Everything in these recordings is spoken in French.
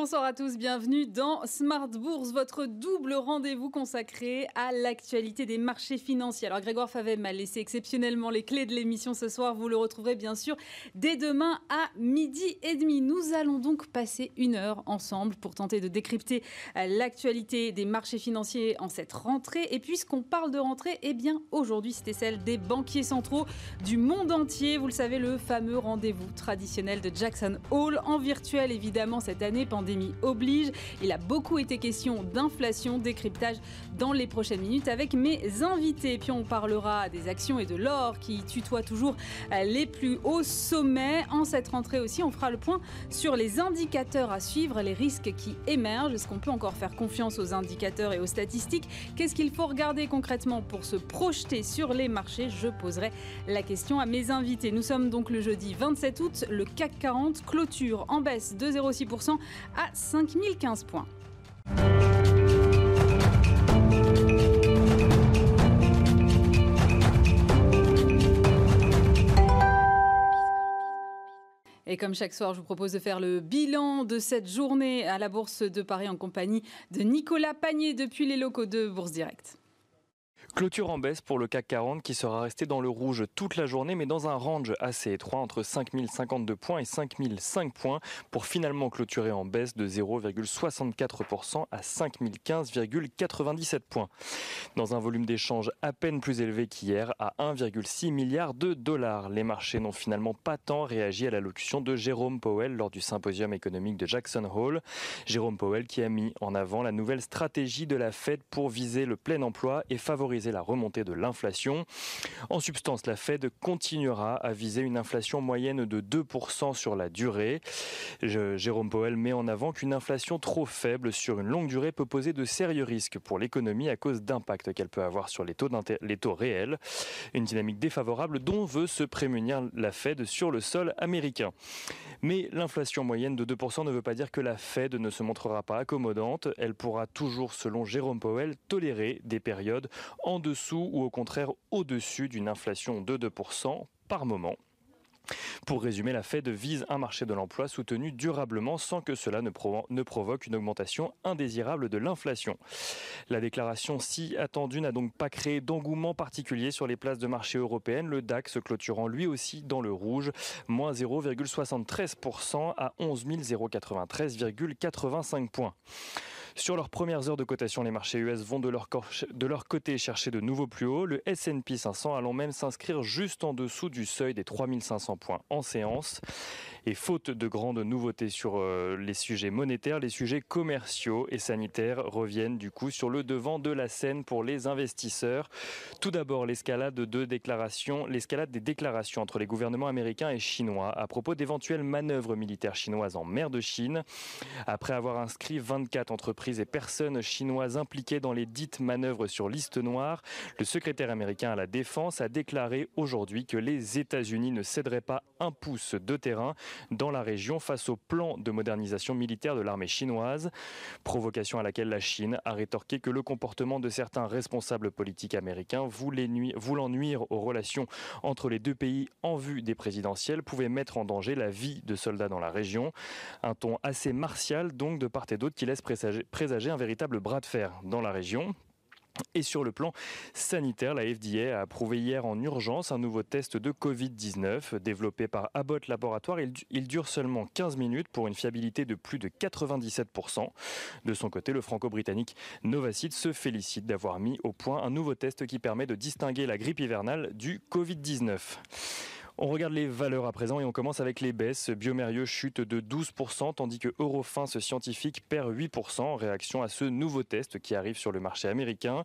Bonsoir à tous, bienvenue dans Smart Bourse, votre double rendez-vous consacré à l'actualité des marchés financiers. Alors Grégoire Favet m'a laissé exceptionnellement les clés de l'émission ce soir, vous le retrouverez bien sûr dès demain à midi et demi. Nous allons donc passer une heure ensemble pour tenter de décrypter euh, l'actualité des marchés financiers en cette rentrée. Et puisqu'on parle de rentrée, eh bien aujourd'hui c'était celle des banquiers centraux du monde entier. Vous le savez, le fameux rendez-vous traditionnel de Jackson Hole en virtuel évidemment cette année pandémie oblige. Il a beaucoup été question d'inflation, décryptage dans les prochaines minutes avec mes invités. Puis on parlera des actions et de l'or qui tutoient toujours les plus hauts sommets. En cette rentrée aussi, on fera le point sur les indicateurs à suivre, les risques qui émergent. Est-ce qu'on peut encore faire confiance aux indicateurs et aux statistiques? Qu'est-ce qu'il faut regarder concrètement pour se projeter sur les marchés? Je poserai la question à mes invités. Nous sommes donc le jeudi 27 août. Le CAC 40 clôture en baisse de 0,6% à 5015 points. Et comme chaque soir, je vous propose de faire le bilan de cette journée à la Bourse de Paris en compagnie de Nicolas Panier depuis les locaux de Bourse Direct. Clôture en baisse pour le CAC 40 qui sera resté dans le rouge toute la journée mais dans un range assez étroit entre 5052 points et 5005 points pour finalement clôturer en baisse de 0,64% à 5015,97 points. Dans un volume d'échange à peine plus élevé qu'hier à 1,6 milliard de dollars. Les marchés n'ont finalement pas tant réagi à l'allocution de Jérôme Powell lors du symposium économique de Jackson Hole. Jérôme Powell qui a mis en avant la nouvelle stratégie de la Fed pour viser le plein emploi et favoriser la remontée de l'inflation. En substance, la Fed continuera à viser une inflation moyenne de 2% sur la durée. Jérôme Powell met en avant qu'une inflation trop faible sur une longue durée peut poser de sérieux risques pour l'économie à cause d'impact qu'elle peut avoir sur les taux, les taux réels. Une dynamique défavorable dont veut se prémunir la Fed sur le sol américain. Mais l'inflation moyenne de 2% ne veut pas dire que la Fed ne se montrera pas accommodante. Elle pourra toujours, selon Jérôme Powell, tolérer des périodes en dessous ou au contraire au-dessus d'une inflation de 2% par moment. Pour résumer, la Fed vise un marché de l'emploi soutenu durablement sans que cela ne, provoque une augmentation indésirable de l'inflation. La déclaration si attendue n'a donc pas créé d'engouement particulier sur les places de marché européennes, le DAX clôturant lui aussi dans le rouge, moins 0,73% à 11 093,85 points. Sur leurs premières heures de cotation, les marchés US vont de leur, côté chercher de nouveaux plus hauts, le S&P 500 allant même s'inscrire juste en dessous du seuil des 3500 points en séance. Et faute de grandes nouveautés sur euh, les sujets monétaires, les sujets commerciaux et sanitaires reviennent du coup sur le devant de la scène pour les investisseurs. Tout d'abord, l'escalade de déclarations, l'escalade des déclarations entre les gouvernements américains et chinois à propos d'éventuelles manœuvres militaires chinoises en mer de Chine. Après avoir inscrit 24 entreprises et personnes chinoises impliquées dans les dites manœuvres sur liste noire, le secrétaire américain à la défense a déclaré aujourd'hui que les États-Unis ne céderaient pas un pouce de terrain dans la région face au plan de modernisation militaire de l'armée chinoise. Provocation à laquelle la Chine a rétorqué que le comportement de certains responsables politiques américains voulant nuire aux relations entre les deux pays en vue des présidentielles pouvait mettre en danger la vie de soldats dans la région. Un ton assez martial donc de part et d'autre qui laisse présager un véritable bras de fer dans la région. Et sur le plan sanitaire, la FDA a approuvé hier en urgence un nouveau test de Covid-19 développé par Abbott Laboratoire. Il, dure seulement 15 minutes pour une fiabilité de plus de 97%. De son côté, le franco-britannique Novacid se félicite d'avoir mis au point un nouveau test qui permet de distinguer la grippe hivernale du Covid-19. On regarde les valeurs à présent et on commence avec les baisses. Biomérieux chute de 12%, tandis que Eurofins scientifique perd 8% en réaction à ce nouveau test qui arrive sur le marché américain.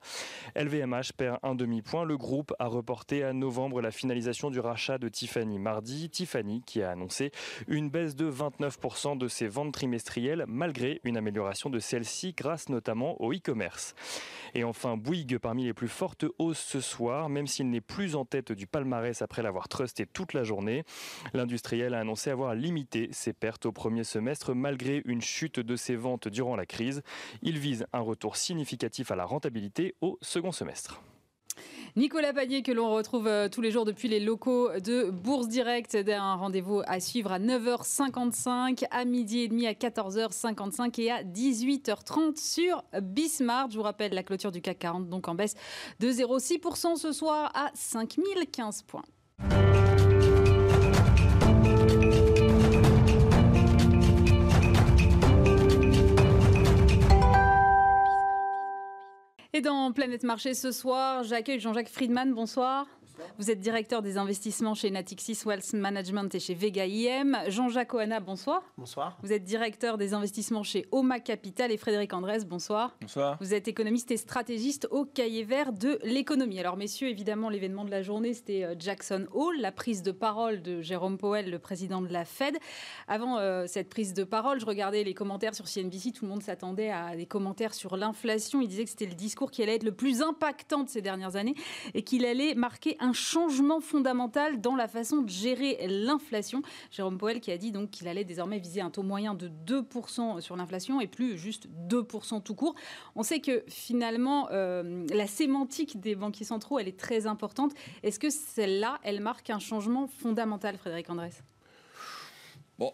LVMH perd un demi-point. Le groupe a reporté à novembre la finalisation du rachat de Tiffany mardi. Tiffany qui a annoncé une baisse de 29% de ses ventes trimestrielles malgré une amélioration de celle-ci grâce notamment au e-commerce. Et enfin, Bouygues parmi les plus fortes hausses ce soir, même s'il n'est plus en tête du palmarès après l'avoir trusté toute la journée. L'industriel a annoncé avoir limité ses pertes au premier semestre malgré une chute de ses ventes durant la crise. Il vise un retour significatif à la rentabilité au second semestre. Nicolas Panier, que l'on retrouve euh, tous les jours depuis les locaux de Bourse Direct. Un rendez-vous à suivre à 9h55, à midi et demi, à 14h55 et à 18h30 sur Bismarck. Je vous rappelle la clôture du CAC 40, donc en baisse de 0,6% ce soir à 5015 points. Et dans Planète Marché ce soir, j'accueille Jean-Jacques Friedman. Bonsoir. Vous êtes directeur des investissements chez Natixis Wealth Management et chez Vega IM. Jean-Jacques Oana, bonsoir. Bonsoir. Vous êtes directeur des investissements chez Oma Capital et Frédéric Andrès, bonsoir. Bonsoir. Vous êtes économiste et stratégiste au cahier vert de l'économie. Alors messieurs, évidemment, l'événement de la journée, c'était euh, Jackson Hole, la prise de parole de Jérôme Powell, le président de la Fed. Avant euh, cette prise de parole, je regardais les commentaires sur CNBC, tout le monde s'attendait à des commentaires sur l'inflation. Il disait que c'était le discours qui allait être le plus impactant de ces dernières années et qu'il allait marquer un changement fondamental dans la façon de gérer l'inflation. Jérôme Powell qui a dit donc qu'il allait désormais viser un taux moyen de 2% sur l'inflation et plus juste 2% tout court. On sait que finalement, euh, la sémantique des banquiers centraux, elle est très importante. Est-ce que celle-là, elle marque un changement fondamental, Frédéric Andrès? Bon,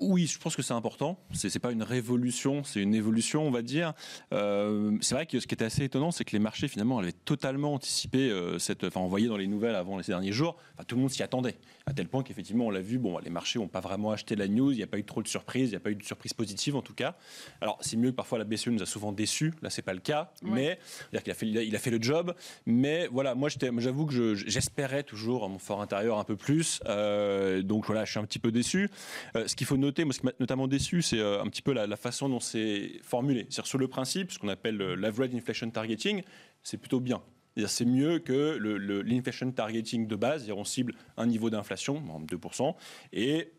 oui, je pense que c'est important. C'est n'est pas une révolution, c'est une évolution, on va dire. Euh, c'est vrai que ce qui était assez étonnant, c'est que les marchés finalement avaient totalement anticipé euh, cette. Enfin, on voyait dans les nouvelles avant les derniers jours, enfin, tout le monde s'y attendait. À tel point qu'effectivement, on l'a vu, bon, les marchés n'ont pas vraiment acheté la news, il n'y a pas eu trop de surprises, il n'y a pas eu de surprise positive en tout cas. Alors, c'est mieux que parfois la BCE nous a souvent déçus, là, c'est pas le cas, mais il a, fait, il a fait le job. Mais voilà, moi, j'avoue que j'espérais toujours à mon fort intérieur un peu plus. Euh, donc voilà, je suis un petit peu déçu. ce qu'il faut noter, moi, ce qui m'a notamment déçu, c'est euh, un petit peu la, façon dont c'est formulé. Sur le principe, ce qu'on appelle l'average inflation targeting, c'est plutôt bien. C'est mieux que l'inflation targeting de base, on cible un niveau d'inflation, 2%, et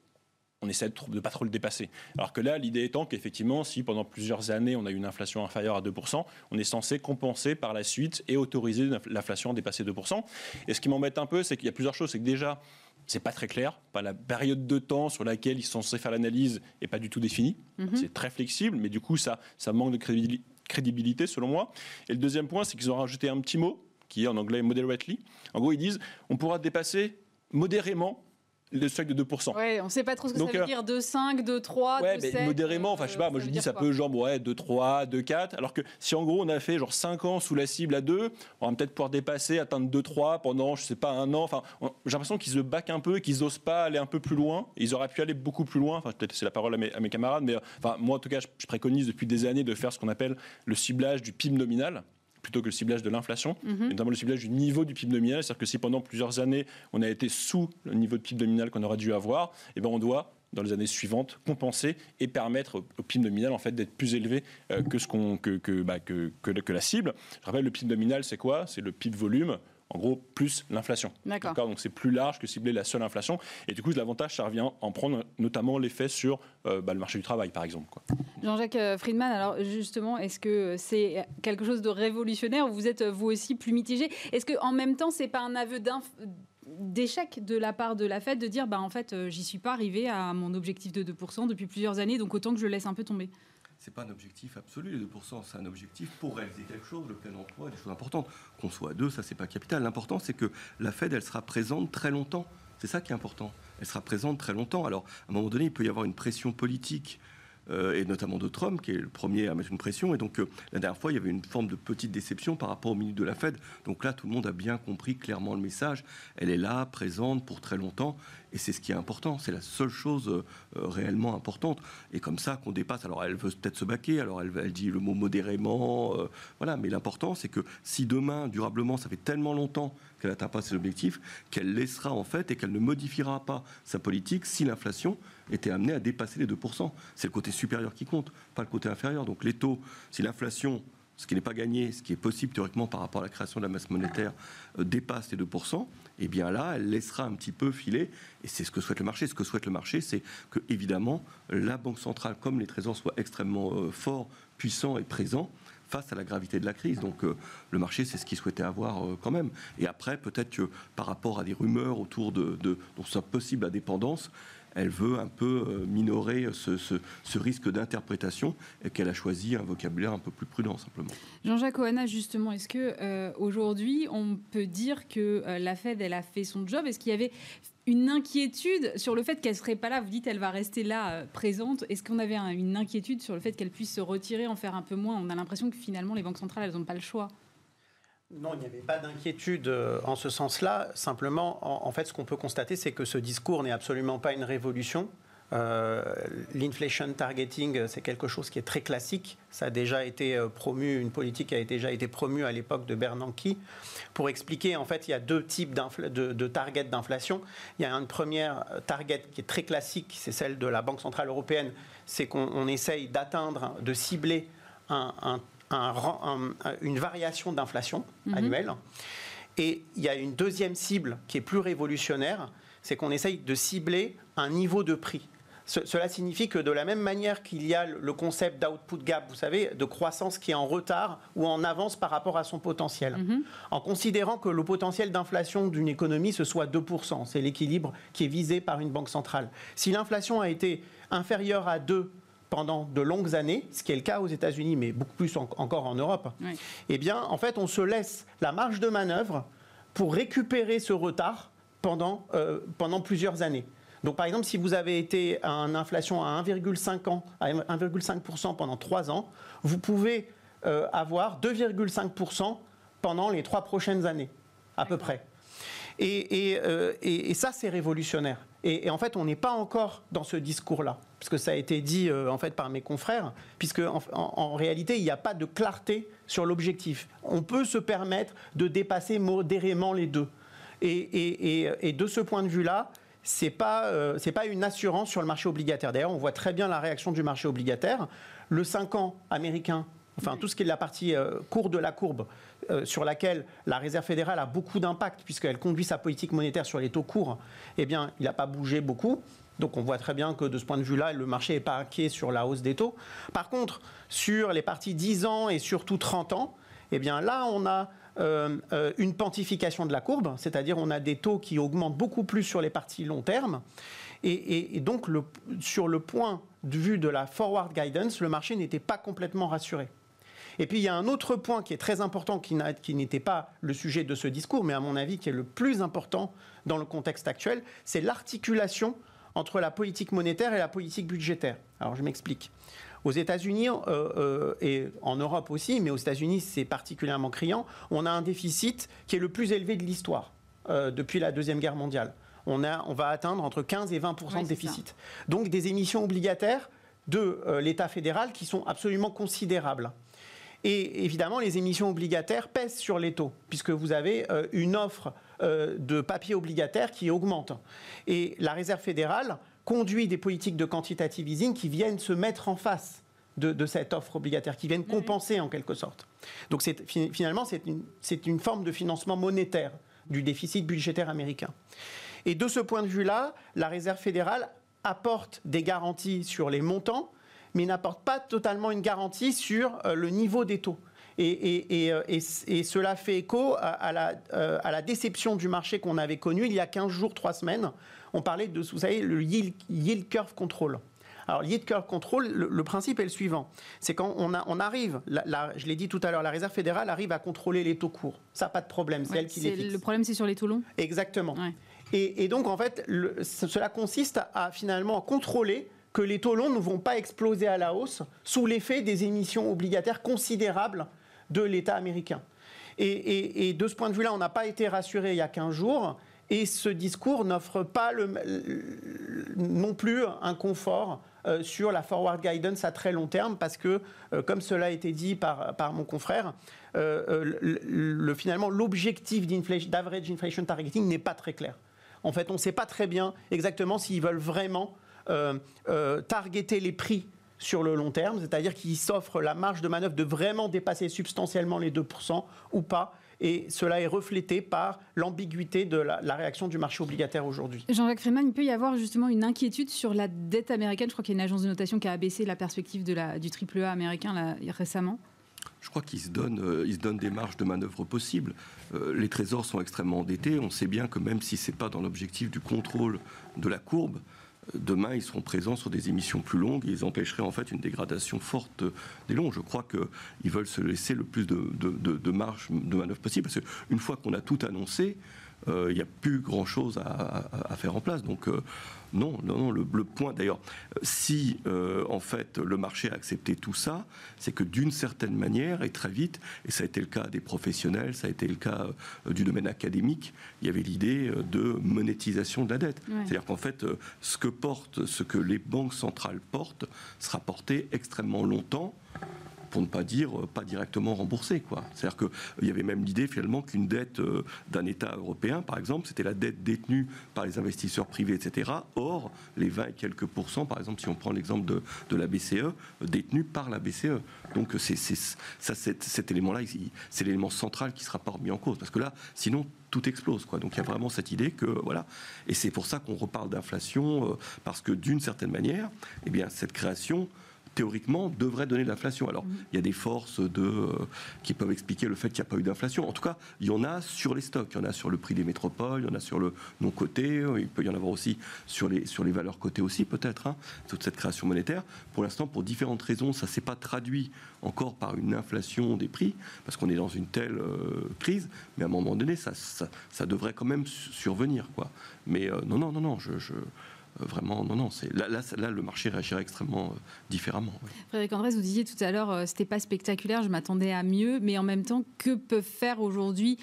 on essaie de ne pas trop le dépasser. Alors que là, l'idée étant qu'effectivement, si pendant plusieurs années, on a une inflation inférieure à 2%, on est censé compenser par la suite et autoriser l'inflation à dépasser 2%. Et ce qui m'embête un peu, c'est qu'il y a plusieurs choses. C'est que déjà, c'est pas très clair. Pas la période de temps sur laquelle ils sont censés faire l'analyse est pas du tout définie. Mhm. C'est très flexible, mais du coup, ça, ça manque de crédibilité, selon moi. Et le deuxième point, c'est qu'ils ont rajouté un petit mot, qui est en anglais moderately. En gros, ils disent on pourra dépasser modérément le seuil de 2%. Ouais, on ne sait pas trop ce que ça veut euh, dire, 2,5, 2,3, ouais, 2,7. Mais modérément, enfin, je sais pas, moi je dis ça peut genre, ouais, 2,3, 2,4, alors que si en gros on a fait genre 5 ans sous la cible à 2, on va peut-être pouvoir dépasser, atteindre 2,3 pendant, je sais pas, un an. Enfin, j'ai l'impression qu'ils se baquent un peu, qu'ils n'osent pas aller un peu plus loin. Ils auraient pu aller beaucoup plus loin. Enfin, peut-être c'est la parole à mes, à mes, camarades, mais enfin, moi en tout cas, je préconise depuis des années de faire ce qu'on appelle le ciblage du PIB nominal plutôt que le ciblage de l'inflation, mhm. notamment le ciblage du niveau du PIB nominal. C'est-à-dire que si pendant plusieurs années, on a été sous le niveau de PIB nominal qu'on aurait dû avoir, eh ben on doit dans les années suivantes, compenser et permettre au PIB nominal en fait d'être plus élevé euh, que, ce qu'on, que, que, bah, que, que, la cible. Je rappelle, le PIB nominal, c'est quoi? C'est le PIB volume en gros, plus l'inflation. D'accord. Donc c'est plus large que cibler la seule inflation. Et du coup, l'avantage, ça revient en prendre notamment l'effet sur euh, bah, le marché du travail, par exemple. Jean-Jacques euh, Friedman, alors justement, est-ce que c'est quelque chose de révolutionnaire ou vous êtes vous aussi plus mitigé? Est-ce qu'en même temps, c'est pas un aveu d'échec de la part de la Fed de dire bah en fait euh, j'y suis pas arrivé à mon objectif de 2% depuis plusieurs années donc autant que je laisse un peu tomber? C'est pas un objectif absolu, les 2%, c'est un objectif pour réaliser quelque chose, le plein emploi, des choses importantes. Qu'on soit à 2, ça c'est pas capital. L'important c'est que la Fed, elle sera présente très longtemps. C'est ça qui est important. Elle sera présente très longtemps. Alors, à un moment donné, il peut y avoir une pression politique euh, et notamment de Trump, qui est le premier à mettre une pression. Et donc, euh, la dernière fois, il y avait une forme de petite déception par rapport aux minutes de la Fed. Donc là, tout le monde a bien compris clairement le message. Elle est là, présente pour très longtemps. Et c'est ce qui est important. C'est la seule chose euh, réellement importante. Et comme ça, qu'on dépasse. Alors, elle veut peut-être se baquer. Alors, elle, elle, dit le mot modérément. voilà. Mais l'important, c'est que si demain, durablement, ça fait tellement longtemps qu'elle n'atteint pas ses objectifs, qu'elle laissera en fait et qu'elle ne modifiera pas sa politique si l'inflation était amenée à dépasser les 2%. C'est le côté supérieur qui compte, pas le côté inférieur. Donc les taux, si l'inflation, ce qui n'est pas gagné, ce qui est possible théoriquement par rapport à la création de la masse monétaire, euh, dépasse les 2%, et eh bien là, elle laissera un petit peu filer. Et c'est ce que souhaite le marché. Ce que souhaite le marché, c'est que, évidemment, la Banque centrale, comme les trésors, soient extrêmement euh, forts, puissants et présents face à la gravité de la crise. Donc euh, le marché, c'est ce qu'il souhaitait avoir euh, quand même. Et après, peut-être que par rapport à des rumeurs autour de, de, de sa possible indépendance, elle veut un peu euh, minorer ce, risque d'interprétation et qu'elle a choisi un vocabulaire un peu plus prudent simplement. Jean-Jacques Oana, justement, est-ce que euh, aujourd'hui on peut dire que la Fed elle a fait son job? Est-ce qu'il y avait une inquiétude sur le fait qu'elle serait pas là? Vous dites qu'elle va rester là présente. Est-ce qu'on avait une inquiétude sur le fait qu'elle puisse se retirer, en faire un peu moins? On a l'impression que finalement les banques centrales elles n'ont pas le choix. Non, il n'y avait pas d'inquiétude euh, en ce sens-là. Simplement, en, fait, ce qu'on peut constater, c'est que ce discours n'est absolument pas une révolution. Euh, l'inflation targeting, c'est quelque chose qui est très classique. Ça a déjà été euh, promu, une politique a déjà été promue à l'époque de Bernanke. Pour expliquer, en fait, il y a deux types de, targets d'inflation. Il y a une première target qui est très classique, c'est celle de la Banque Centrale Européenne. C'est qu'on essaye d'atteindre, de cibler un, un une variation d'inflation mhm. annuelle. Et il y a une deuxième cible qui est plus révolutionnaire, c'est qu'on essaye de cibler un niveau de prix. cela signifie que de la même manière qu'il y a le concept d'output gap, vous savez, de croissance qui est en retard ou en avance par rapport à son potentiel, mhm. en considérant que le potentiel d'inflation d'une économie, ce soit 2%, c'est l'équilibre qui est visé par une banque centrale. Si l'inflation a été inférieure à 2 pendant de longues années, ce qui est le cas aux États-Unis, mais beaucoup plus encore en Europe, eh bien, en fait, on se laisse la marge de manœuvre pour récupérer ce retard pendant, euh, pendant plusieurs années. Donc, par exemple, si vous avez été à une inflation à 1,5% pendant trois ans, vous pouvez euh, avoir 2,5% pendant les trois prochaines années, à peu près. Euh, et, ça, c'est révolutionnaire. Et, en fait, on n'est pas encore dans ce discours-là, puisque ça a été dit euh, en fait par mes confrères, puisque en, réalité, il n'y a pas de clarté sur l'objectif. On peut se permettre de dépasser modérément les deux. Et, de ce point de vue-là, c'est pas euh, pas une assurance sur le marché obligataire. D'ailleurs, on voit très bien la réaction du marché obligataire. Le 5 ans américain, enfin tout ce qui est la partie courte de la courbe, euh, sur laquelle la Réserve fédérale a beaucoup d'impact, puisqu'elle conduit sa politique monétaire sur les taux courts, eh bien, il n'a pas bougé beaucoup. Donc on voit très bien que de ce point de vue-là, le marché n'est pas inquiet sur la hausse des taux. Par contre, sur les parties 10 ans et surtout 30 ans, eh bien là, on a euh, euh, une pantification de la courbe, c'est-à-dire on a des taux qui augmentent beaucoup plus sur les parties long terme. Et, donc, sur le point de vue de la forward guidance, le marché n'était pas complètement rassuré. Et puis il y a un autre point qui est très important, qui n'était pas le sujet de ce discours, mais à mon avis qui est le plus important dans le contexte actuel, c'est l'articulation entre la politique monétaire et la politique budgétaire. Alors je m'explique. Aux États-Unis euh, euh, et en Europe aussi, mais aux États-Unis c'est particulièrement criant, on a un déficit qui est le plus élevé de l'histoire euh, depuis la Deuxième Guerre mondiale. On, a, on va atteindre entre 15 et 20% de déficit. Donc des émissions obligataires de l'État fédéral qui sont absolument considérables. Et évidemment, les émissions obligataires pèsent sur les taux, puisque vous avez euh, une offre euh, de papier obligataire qui augmente. Et la Réserve fédérale conduit des politiques de quantitative easing qui viennent se mettre en face de, cette offre obligataire, qui viennent compenser en quelque sorte. Donc finalement, c'est une, une forme de financement monétaire du déficit budgétaire américain. Et de ce point de vue-là, la Réserve fédérale apporte des garanties sur les montants, mais n'apporte pas totalement une garantie sur euh, le niveau des taux. Et, euh, cela fait écho à, la, euh, à, la, déception du marché qu'on avait connu il y a 15 jours, 3 semaines. On parlait de, vous savez, le yield, curve control. Alors, yield curve control, le, principe est le suivant. C'est quand on, a, on arrive, je l'ai dit tout à l'heure, la Réserve fédérale arrive à contrôler les taux courts. Ça, pas de problème, c'est elle qui les fixe. Le problème, c'est sur les taux longs Exactement. Et, donc, en fait, cela consiste à finalement contrôler que les taux longs ne vont pas exploser à la hausse sous l'effet des émissions obligataires considérables de l'État américain. Et, de ce point de vue-là, on n'a pas été rassuré il y a 15 jours. Et ce discours n'offre pas non plus un confort euh, sur la forward guidance à très long terme, parce que, euh, comme cela a été dit par, mon confrère, euh, finalement, l'objectif d'average inflation targeting n'est pas très clair. En fait, on ne sait pas très bien exactement s'ils veulent vraiment targeter les prix sur le long terme, c'est-à-dire qu'ils s'offrent la marge de manœuvre de vraiment dépasser substantiellement les 2% ou pas. Et cela est reflété par l'ambiguïté de la, réaction du marché obligataire aujourd'hui. Jean-Jacques Freeman, il peut y avoir justement une inquiétude sur la dette américaine. Je crois qu'il y a une agence de notation qui a abaissé la perspective de la, du AAA américain récemment. Je crois qu'ils se donnent, euh, se donnent des marges de manœuvre possibles. les trésors sont extrêmement endettés. On sait bien que même si ce n'est pas dans l'objectif du contrôle de la courbe, demain, ils seront présents sur des émissions plus longues et ils empêcheraient en fait une dégradation forte des longs. Je crois qu'ils veulent se laisser le plus de, marge de manœuvre possible parce qu'une fois qu'on a tout annoncé, euh, il n'y a plus grand-chose à, faire en place. Donc euh, non, non, non, le, point d'ailleurs, si euh, en fait le marché a accepté tout ça, c'est que d'une certaine manière et très vite, et ça a été le cas des professionnels, ça a été le cas du domaine académique, il y avait l'idée de monétisation de la dette. C'est-à-dire qu'en fait, ce que porte, ce que les banques centrales portent, sera porté extrêmement longtemps pour ne pas dire euh, pas directement remboursé. Quoi. C'est-à-dire qu'il euh, y avait même l'idée finalement qu'une dette euh, d'un État européen, par exemple, c'était la dette détenue par les investisseurs privés, etc. Or, les 20 et quelques pourcents, par exemple, si on prend l'exemple de, de, la BCE, détenus par la BCE. Donc c'est, ça, cet, élément-là, c'est l'élément central qui sera pas remis en cause. Parce que là, sinon, tout explose. Quoi. Donc il y a vraiment cette idée que voilà, et c'est pour ça qu'on reparle d'inflation parce que d'une certaine manière, eh bien cette création théoriquement, devrait donner de l'inflation. Alors, mhm. il y a des forces de, euh, qui peuvent expliquer le fait qu'il n'y a pas eu d'inflation. En tout cas, il y en a sur les stocks, il y en a sur le prix des métropoles, il y en a sur le non-coté, il peut y en avoir aussi sur les, sur les valeurs cotées aussi, peut-être, hein, toute cette création monétaire. Pour l'instant, pour différentes raisons, ça ne s'est pas traduit encore par une inflation des prix, parce qu'on est dans une telle euh, crise, mais à un moment donné, ça, ça, devrait quand même survenir. Quoi. Mais euh, non, non, non, non, je, je euh, vraiment, non, non, c'est là, là, le marché réagirait extrêmement euh, différemment. Frédéric Andrés, vous disiez tout à l'heure, euh, c'était pas spectaculaire, je m'attendais à mieux, mais en même temps, que peuvent faire aujourd'hui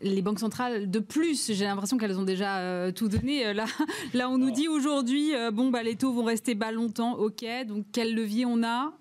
les banques centrales de plus? J'ai l'impression qu'elles ont déjà tout donné. Là, là, on nous dit aujourd'hui, bon, bah, les taux vont rester bas longtemps, ok. Donc, quel levier on a?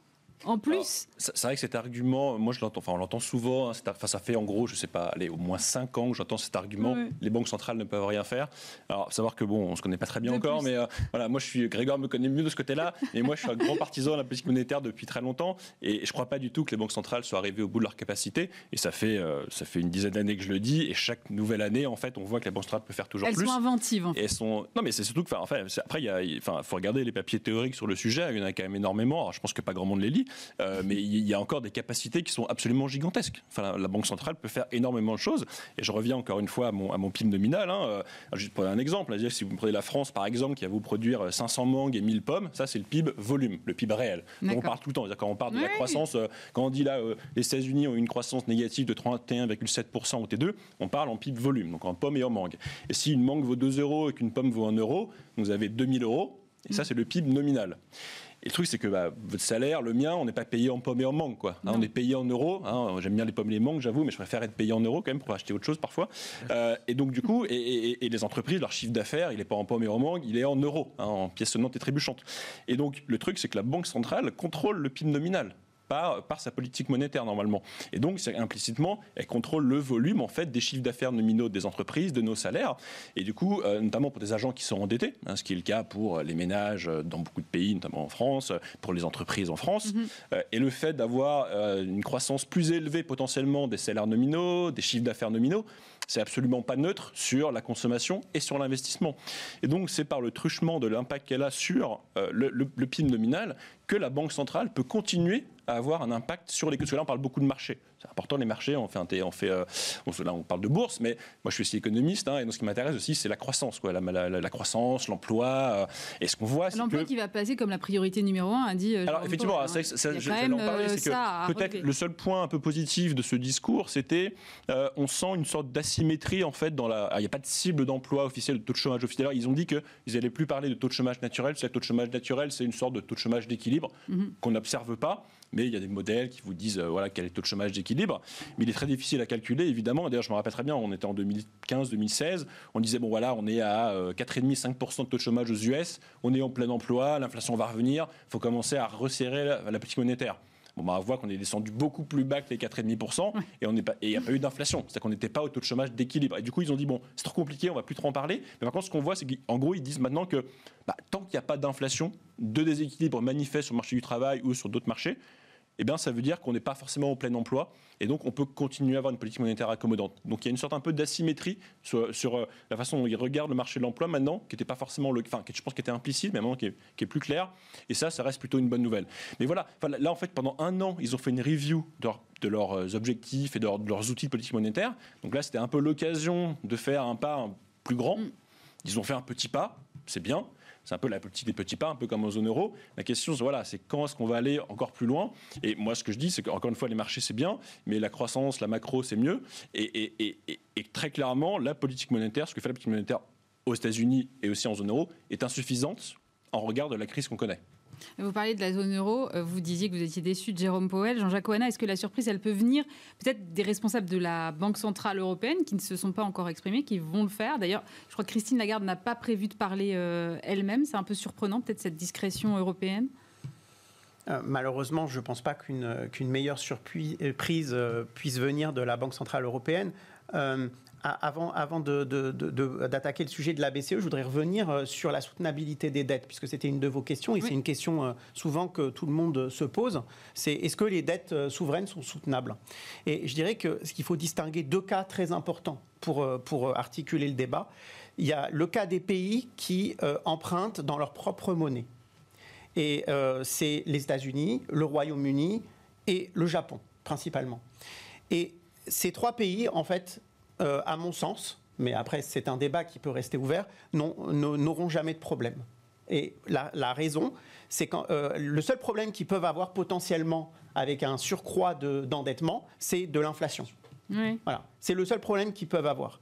En plus C'est vrai que cet argument, moi je l'entends, enfin on l'entend souvent, hein, enfin, ça fait en gros, je sais pas, allez, au moins 5 ans que j'entends cet argument, les banques centrales ne peuvent rien faire. Alors, savoir que bon, on se connaît pas très bien encore, mais euh, voilà, moi je suis, Grégoire me connaît mieux de ce côté-là, et moi je suis un grand partisan de la politique monétaire depuis très longtemps, et je crois pas du tout que les banques centrales soient arrivées au bout de leur capacité, et ça fait, euh, ça fait une dizaine d'années que je le dis, et chaque nouvelle année, en fait, on voit que la banque centrale peut faire toujours plus. Elles sont inventives. En fait. sont... Non, mais c'est surtout que, enfin, après, il faut regarder les papiers théoriques sur le sujet, il y en a quand même énormément, alors je pense que pas grand monde les lit, euh, mais il y a encore des capacités qui sont absolument gigantesques. Enfin, la, Banque centrale peut faire énormément de choses. Et je reviens encore une fois à mon, à mon PIB nominal. Hein. Euh, juste pour un exemple, dire, si vous prenez la France, par exemple, qui va vous produire 500 mangues et 1000 pommes, ça, c'est le PIB volume, le PIB réel. on parle tout le temps. Quand on parle de la croissance, euh, quand on dit là, euh, les États-Unis ont une croissance négative de 31,7% au T2, on parle en PIB volume, donc en pommes et en mangues. Et si une mangue vaut 2 euros et qu'une pomme vaut 1 euro, vous avez 2000 euros. Et ça, mm. c'est le PIB nominal. Et le truc, c'est que bah, votre salaire, le mien, on n'est pas payé en pommes et en mangue. Quoi. Hein, on est payé en euros. Hein. J'aime bien les pommes et les mangues, j'avoue, mais je préfère être payé en euros quand même pour acheter autre chose parfois. Euh, et donc, du coup, et, les entreprises, leur chiffre d'affaires, il n'est pas en pommes et en mangue, il est en euros, hein, en pièces sonnantes et trébuchantes. Et donc, le truc, c'est que la Banque centrale contrôle le PIB nominal par, sa politique monétaire normalement. Et donc, implicitement, elle contrôle le volume en fait des chiffres d'affaires nominaux des entreprises, de nos salaires. Et du coup, euh, notamment pour des agents qui sont endettés, hein, ce qui est le cas pour les ménages dans beaucoup de pays, notamment en France, pour les entreprises en France. Mhm. Euh, et le fait d'avoir euh, une croissance plus élevée potentiellement des salaires nominaux, des chiffres d'affaires nominaux, c'est absolument pas neutre sur la consommation et sur l'investissement. Et donc, c'est par le truchement de l'impact qu'elle a sur le, le, le PIB nominal que la Banque centrale peut continuer à avoir un impact sur les... Parce que là, on parle beaucoup de marchés. C'est important, les marchés, on fait, un, on fait euh, là, on parle de bourse, mais moi, je suis aussi économiste, hein, et donc, ce qui m'intéresse aussi, c'est la croissance, quoi, la, la, croissance, l'emploi. Euh, et ce qu'on voit, c'est L'emploi qui va passer comme la priorité numéro un, a dit... Euh, Alors, effectivement, hein. c'est, que peut-être le seul point un peu positif de ce discours, c'était on sent une sorte d'asymétrie, en fait, dans la... Il n'y a pas de cible d'emploi officiel, de taux de chômage officiel. Ils ont dit qu'ils n'allaient plus parler de taux de chômage naturel, c'est le taux de chômage naturel, c'est une sorte de taux de chômage d'équilibre mhm. qu'on n'observe pas mais il y a des modèles qui vous disent euh, voilà quel est le taux de chômage d'équilibre. Mais il est très difficile à calculer, évidemment. D'ailleurs, je me rappelle très bien, on était en 2015-2016, on disait bon voilà, on est à 4,5-5% euh, de taux de chômage aux US, on est en plein emploi, l'inflation va revenir, il faut commencer à resserrer la, politique monétaire. Bon, bah, on voit qu'on est descendu beaucoup plus bas que les 4,5% et il n'y a pas eu d'inflation. C'est-à-dire qu'on n'était pas au taux de chômage d'équilibre. Et du coup, ils ont dit bon, c'est trop compliqué, on va plus trop en parler. Mais par contre, ce qu'on voit, c'est qu'en gros, ils disent maintenant que bah, tant qu'il n'y a pas d'inflation, de déséquilibre manifeste sur le marché du travail ou sur d'autres marchés, eh bien, ça veut dire qu'on n'est pas forcément au plein emploi et donc on peut continuer à avoir une politique monétaire accommodante. Donc il y a une sorte un peu d'asymétrie sur, euh, la façon dont ils regardent le marché de l'emploi maintenant, qui n'était pas forcément le, enfin, qui, je pense qui était implicite, mais maintenant qui est, plus clair. Et ça, ça reste plutôt une bonne nouvelle. Mais voilà, là en fait, pendant un an, ils ont fait une review de, leurs euh, objectifs et de, leurs outils de politique monétaire. Donc là, c'était un peu l'occasion de faire un pas plus grand. Mm. Ils ont fait un petit pas, c'est bien. C'est un peu la politique des petits pas, un peu comme en zone euro. La question, voilà, c'est quand est-ce qu'on va aller encore plus loin? Et moi, ce que je dis, c'est qu'encore une fois, les marchés, c'est bien, mais la croissance, la macro, c'est mieux. Et, et, très clairement, la politique monétaire, ce que fait la politique monétaire aux États-Unis et aussi en zone euro, est insuffisante en regard de la crise qu'on connaît. Vous parlez de la zone euro, euh, vous disiez que vous étiez déçu de Jérôme Powell. Jean-Jacques Oana, est-ce que la surprise, elle peut venir peut-être des responsables de la Banque Centrale Européenne qui ne se sont pas encore exprimés, qui vont le faire? D'ailleurs, je crois que Christine Lagarde n'a pas prévu de parler euh, elle-même. C'est un peu surprenant, peut-être, cette discrétion européenne euh, malheureusement, je ne pense pas qu'une meilleure surprise puisse venir de la Banque Centrale Européenne avant, avant d'attaquer le sujet de la BCE, je voudrais revenir euh, sur la soutenabilité des dettes, puisque c'était une de vos questions, et c'est une question euh, souvent que tout le monde se pose, c'est est-ce que les dettes euh, souveraines sont soutenables? Et je dirais que ce qu'il faut distinguer deux cas très importants pour, pour articuler le débat. Il y a le cas des pays qui empruntent dans leur propre monnaie. Et c'est les États-Unis, le Royaume-Uni et le Japon, principalement. Et ces trois pays, en fait, euh, à mon sens, mais après c'est un débat qui peut rester ouvert, n'auront jamais de problème. Et la, raison, c'est que euh, le seul problème qu'ils peuvent avoir potentiellement avec un surcroît d'endettement, c'est de l'inflation. Voilà, c'est le seul problème qu'ils peuvent avoir.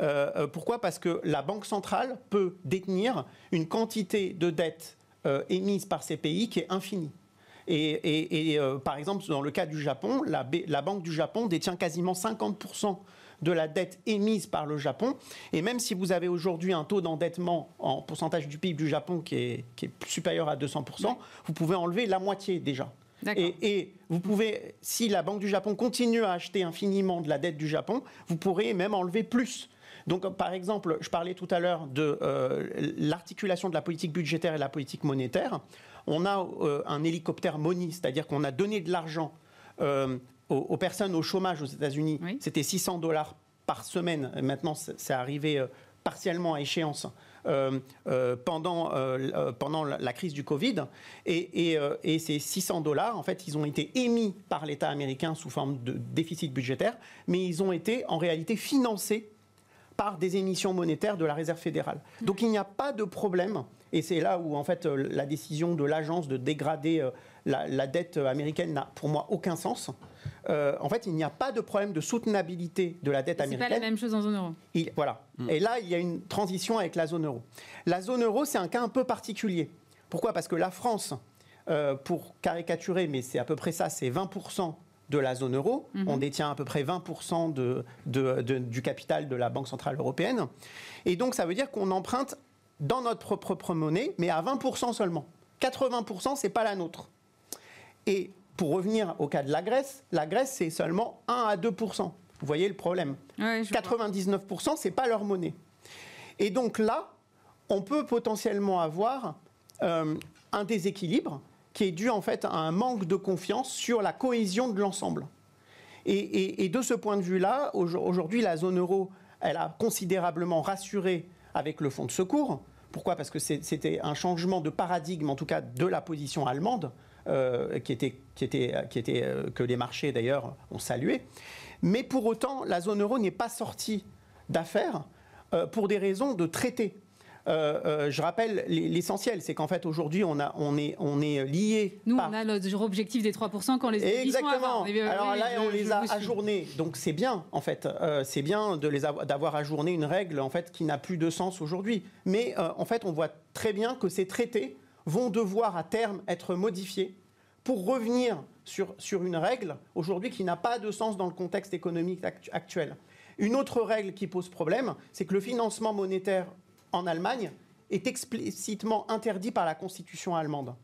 Euh, pourquoi? Parce que la Banque centrale peut détenir une quantité de dettes émises par ces pays qui est infinie. Et, par exemple, dans le cas du Japon, la, la Banque du Japon détient quasiment 50% de la dette émise par le Japon. Et même si vous avez aujourd'hui un taux d'endettement en pourcentage du PIB du Japon qui est, supérieur à 200%, vous pouvez enlever la moitié déjà. Et, et, vous pouvez, si la Banque du Japon continue à acheter infiniment de la dette du Japon, vous pourrez même enlever plus. Donc, par exemple, je parlais tout à l'heure de euh, l'articulation de la politique budgétaire et de la politique monétaire. On a euh, un hélicoptère Money, c'est-à-dire qu'on a donné de l'argent euh, aux, personnes au chômage aux États-Unis, c'était 600 dollars par semaine. Maintenant, c'est arrivé euh, partiellement à échéance. Euh, euh, pendant, pendant la crise du Covid. Et, et, ces 600 dollars, en fait, ils ont été émis par l'État américain sous forme de déficit budgétaire, mais ils ont été en réalité financés par des émissions monétaires de la Réserve fédérale. Donc il n'y a pas de problème, et c'est là où en fait la décision de l'agence de dégrader la, la, dette américaine n'a pour moi aucun sens. Euh, en fait, il n'y a pas de problème de soutenabilité de la dette américaine. C'est pas la même chose en zone euro. voilà. Mm. Et là, il y a une transition avec la zone euro. La zone euro, c'est un cas un peu particulier. Pourquoi? Parce que la France, euh, pour caricaturer, mais c'est à peu près ça, c'est 20% de la zone euro. Mm-hmm. On détient à peu près 20% du capital de la Banque Centrale Européenne. Et donc, ça veut dire qu'on emprunte dans notre propre monnaie, mais à 20% seulement. 80%, c'est pas la nôtre. Et pour revenir au cas de la Grèce, la Grèce, c'est seulement 1 à 2% Vous voyez le problème 99% c'est pas leur monnaie. Et donc là, on peut potentiellement avoir euh, un déséquilibre qui est dû en fait à un manque de confiance sur la cohésion de l'ensemble. Et, de ce point de vue-là, aujourd'hui, la zone euro, elle a considérablement rassuré avec le fonds de secours. Pourquoi? Parce que c'était un changement de paradigme, en tout cas de la position allemande. Euh, qui était euh, que les marchés d'ailleurs ont salué. Mais pour autant, la zone euro n'est pas sortie d'affaires euh, pour des raisons de traité. je rappelle l'essentiel, c'est qu'en fait aujourd'hui on, on, est, on est lié. Nous, on a notre objectif des 3% quand les Exactement. Alors là, on les a ajournés, donc c'est bien en fait, c'est bien de les d'avoir ajourné une règle en fait qui n'a plus de sens aujourd'hui. Mais en fait, on voit très bien que ces traités vont devoir à terme être modifiés pour revenir sur, sur une règle aujourd'hui qui n'a pas de sens dans le contexte économique actuel. Une autre règle qui pose problème, c'est que le financement monétaire en Allemagne est explicitement interdit par la constitution allemande.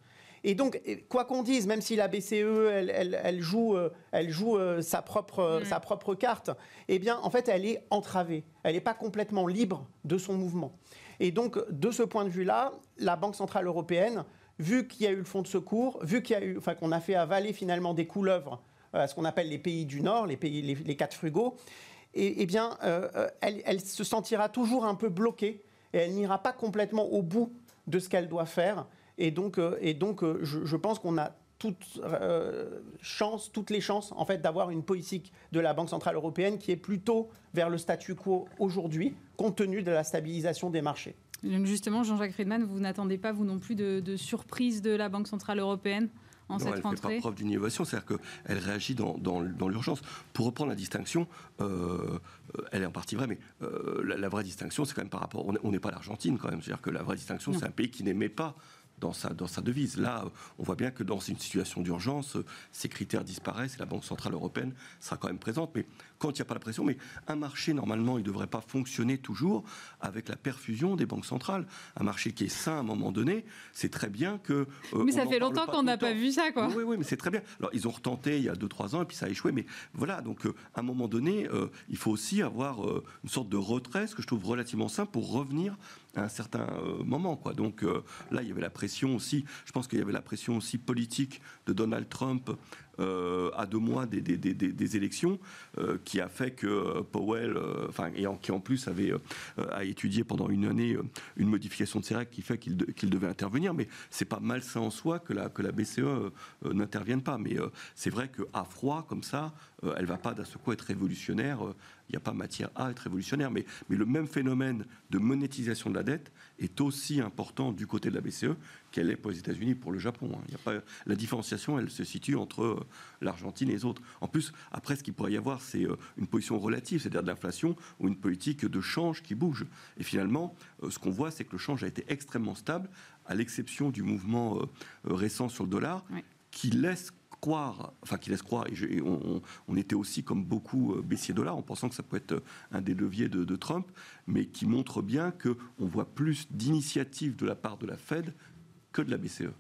Et donc, quoi qu'on dise, même si la BCE, elle, joue, elle joue euh, euh, sa, propre, sa propre carte, eh bien, en fait, elle est entravée. Elle n'est pas complètement libre de son mouvement. Et donc, de ce point de vue-là, la Banque Centrale Européenne, vu qu'il y a eu le fonds de secours, vu qu'on a fait avaler finalement des couleuvres à euh, ce qu'on appelle les pays du Nord, les pays, les, quatre frugaux, et, eh bien, euh, euh, elle, se sentira toujours un peu bloquée et elle n'ira pas complètement au bout de ce qu'elle doit faire. Et donc, et donc je pense qu'on a toute chance, toutes les chances en fait d'avoir une politique de la Banque centrale européenne qui est plutôt vers le statu quo aujourd'hui, compte tenu de la stabilisation des marchés. Donc justement, Jean-Jacques Friedman, vous n'attendez pas, vous non plus, de, de surprise de la Banque Centrale Européenne en non, cette elle rentrée fait pas preuve d'innovation, c'est-à-dire qu'elle réagit dans, dans, dans l'urgence. Pour reprendre la distinction, euh, elle est en partie vraie, mais euh, la, la, vraie distinction, c'est quand même par rapport. On n'est pas l'Argentine quand même, c'est-à-dire que la vraie distinction, c'est un pays qui n'aimait pas dans sa, dans sa devise. Là, on voit bien que dans une situation d'urgence, ces critères disparaissent et la Banque Centrale Européenne sera quand même présente. Mais quand il n'y a pas la pression, mais un marché, normalement, il ne devrait pas fonctionner toujours avec la perfusion des banques centrales. Un marché qui est sain à un moment donné, c'est très bien que... Euh, mais ça fait longtemps qu'on n'a pas vu ça, quoi. Oui, oui, oui mais c'est très bien. Alors, ils ont retenté il y a 2-3 ans et puis ça a échoué. Mais voilà, donc euh, à un moment donné, euh, il faut aussi avoir une sorte de retrait, ce que je trouve relativement simple, pour revenir à un certain euh, moment. Quoi. Donc euh, là, il y avait la pression aussi, je pense qu'il y avait la pression aussi politique de Donald Trump euh, à deux mois des, élections, euh, qui a fait que Powell, euh, enfin, et en, qui en plus avait a étudié pendant une année une modification de ses règles qui fait qu'il de, qu devait intervenir. Mais c'est pas malsain en soi que la, BCE n'intervienne pas. Mais c'est vrai qu'à froid, comme ça, elle va pas d'un seul coup être révolutionnaire. Il n'y a pas matière à être révolutionnaire. Mais le même phénomène de monétisation de la dette est aussi important du côté de la BCE qu'elle est pour les États-Unis, pour le Japon. Il y a pas, la différenciation, elle se situe entre l'Argentine et les autres. En plus, après, ce qu'il pourrait y avoir, c'est une position relative, c'est-à-dire de l'inflation ou une politique de change qui bouge. Et finalement, ce qu'on voit, c'est que le change a été extrêmement stable, à l'exception du mouvement récent sur le dollar, oui. qui laisse croire, enfin qui laisse croire, et, je, et on, on, était aussi comme beaucoup euh, baissier dollar en pensant que ça peut être un des leviers de, de Trump, mais qui montre bien qu'on voit plus d'initiatives de la part de la Fed que de la BCE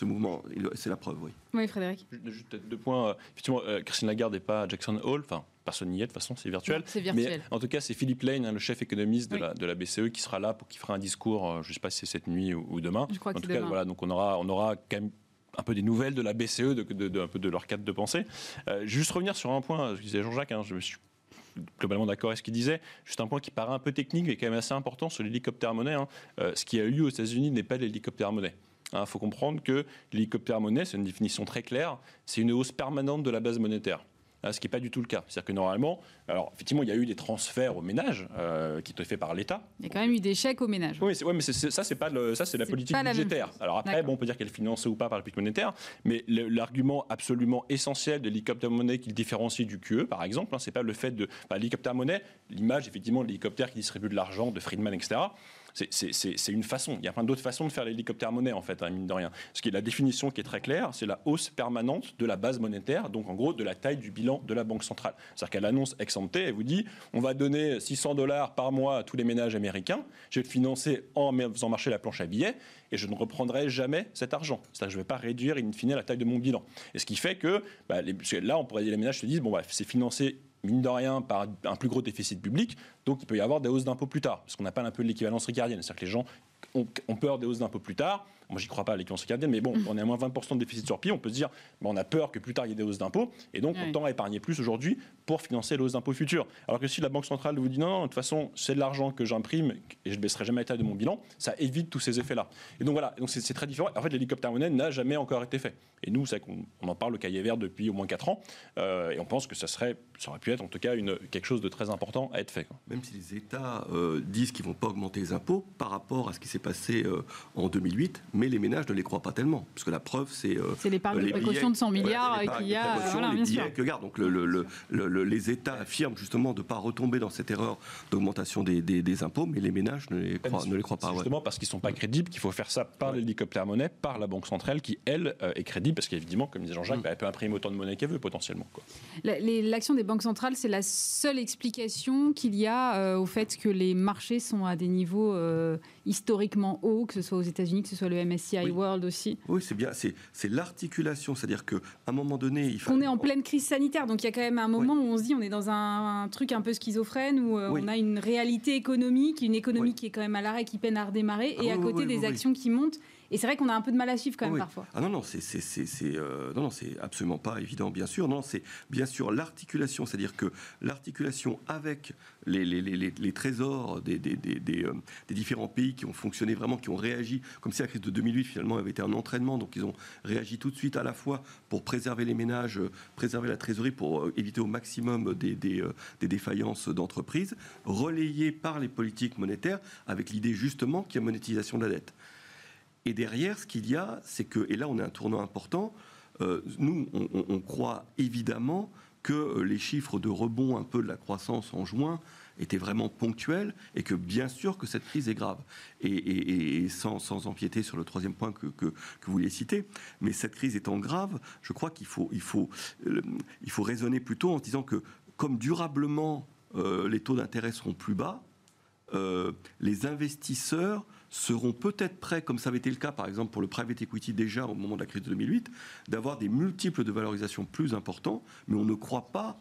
ce mouvement. C'est la preuve, oui. Oui, Frédéric. Juste deux points. Effectivement, euh, Christine Lagarde n'est pas à Jackson Hole. Enfin, personne n'y est, de toute façon, c'est virtuel. C'est virtuel. Mais en tout cas, c'est Philippe Lane, hein, le chef économiste de, la, de, la, BCE, qui sera là pour qui fera un discours, euh, je ne sais pas si c'est cette nuit ou, ou, demain. Je crois en que tout cas, demain. voilà, donc on aura, on aura quand même un peu des nouvelles de la BCE, de, de, un peu de leur cadre de pensée. Euh, juste revenir sur un point, je disais Jean-Jacques, hein, je me suis globalement d'accord avec ce qu'il disait. Juste un point qui paraît un peu technique, mais quand même assez important sur l'hélicoptère monnaie. Hein. Euh, ce qui a eu lieu aux États-Unis n'est pas l'hélicoptère monnaie. Il hein, faut comprendre que l'hélicoptère monnaie, c'est une définition très claire, c'est une hausse permanente de la base monétaire. Hein, ce qui n'est pas du tout le cas. C'est-à-dire que normalement, alors effectivement, il y a eu des transferts aux ménages euh, qui étaient faits par l'État. Il y a quand même eu des chèques aux ménages. Oui, ouais, mais ça, c'est pas le, ça, c'est la politique la budgétaire. Alors après, bon, on peut dire qu'elle est financée ou pas par la politique monétaire, mais l'argument absolument essentiel de l'hélicoptère monnaie qui le différencie du QE, par exemple, hein, c'est pas le fait de enfin, l'hélicoptère monnaie, l'image effectivement de l'hélicoptère qui distribue de l'argent, de Friedman, etc. C'est une façon. Il y a plein d'autres façons de faire l'hélicoptère monnaie, en fait, hein, mine de rien. Ce qui est la définition qui est très claire, c'est la hausse permanente de la base monétaire, donc en gros de la taille du bilan de la Banque centrale. C'est-à-dire qu'elle annonce ex ante, elle vous dit on va donner 600 dollars par mois à tous les ménages américains, je vais le financer en faisant marcher la planche à billets, et je ne reprendrai jamais cet argent. C'est-à-dire que je ne vais pas réduire in fine la taille de mon bilan. Et ce qui fait que, bah, là, on pourrait dire les ménages se disent bon, bah, c'est financé mine de rien, par un plus gros déficit public. Donc, il peut y avoir des hausses d'impôts plus tard, parce qu'on appelle un peu l'équivalence ricardienne. C'est-à-dire que les gens ont, ont peur des hausses d'impôts plus tard. Moi, j'y crois pas à l'équivalence ricardienne, mais bon, on est à moins 20% de déficit sur pied. On peut se dire, ben, on a peur que plus tard il y ait des hausses d'impôts, et donc ouais. on tend à épargner plus aujourd'hui pour financer les hausses d'impôts futures. Alors que si la Banque centrale vous dit non, non de toute façon, c'est de l'argent que j'imprime et je ne baisserai jamais la taille de mon bilan, ça évite tous ces effets-là. Et donc voilà, donc c'est très différent. En fait, l'hélicoptère monnaie n'a jamais encore été fait. Et nous, c'est qu'on on en parle, le cahier vert, depuis au moins 4 ans, euh, et on pense que ça, serait, ça aurait pu être en tout cas une, quelque chose de très important à être fait. Quoi. Même si les États euh, disent qu'ils ne vont pas augmenter les impôts par rapport à ce qui s'est passé euh, en 2008, mais les ménages ne les croient pas tellement. Parce que la preuve, c'est. Euh, c'est l'épargne de précaution de 100 milliards qu'il y a. Voilà, les billets que gardent. Donc le, le, le, les États affirment justement de ne pas retomber dans cette erreur d'augmentation des, des, des, impôts, mais les ménages ne les croient, ne les croient pas. Justement ouais. parce qu'ils ne sont pas crédibles qu'il faut faire ça par ouais. l'hélicoptère monnaie, par la Banque centrale, qui, elle, est crédible, parce qu'évidemment, comme disait Jean-Jacques, mmh. bah, elle peut imprimer autant de monnaie qu'elle veut potentiellement. L'action des banques centrales, c'est la seule explication qu'il y a euh, au fait que les marchés sont à des niveaux euh, historiquement hauts, que ce soit aux États-Unis, que ce soit le MSCI oui. World aussi. Oui, c'est bien. C'est l'articulation, c'est-à-dire qu'à un moment donné, il faut. On est en pleine crise sanitaire, donc il y a quand même un moment oui. où on se dit on est dans un, un truc un peu schizophrène où euh, oui. on a une réalité économique, une économie qui est quand même à l'arrêt, qui peine à redémarrer, et ah, à côté des actions qui montent Et c'est vrai qu'on a un peu de mal à suivre quand même parfois. Ah non, non, c'est euh, non, non, c'est absolument pas évident, bien sûr. Non, c'est bien sûr l'articulation, c'est-à-dire que l'articulation avec les, les, les, les trésors des, des, des, des, différents pays qui ont fonctionné vraiment, qui ont réagi, comme si la crise de 2008 finalement avait été un entraînement, donc ils ont réagi tout de suite à la fois pour préserver les ménages, préserver la trésorerie, pour éviter au maximum des, des défaillances d'entreprises, relayées par les politiques monétaires avec l'idée justement qu'il y a monétisation de la dette. Et derrière, ce qu'il y a, c'est que, et là on a un tournant important, euh, nous, on, croit évidemment que euh, les chiffres de rebond un peu de la croissance en juin étaient vraiment ponctuels et que bien sûr que cette crise est grave. Et, sans, sans, empiéter sur le troisième point que, que, vous vouliez citer, mais cette crise étant grave, je crois qu'il faut, il faut, euh, il faut raisonner plutôt en disant que comme durablement les taux d'intérêt seront plus bas, les investisseurs seront peut-être prêts, comme ça avait été le cas par exemple pour le private equity déjà au moment de la crise de 2008, d'avoir des multiples de valorisation plus importants, mais on ne croit pas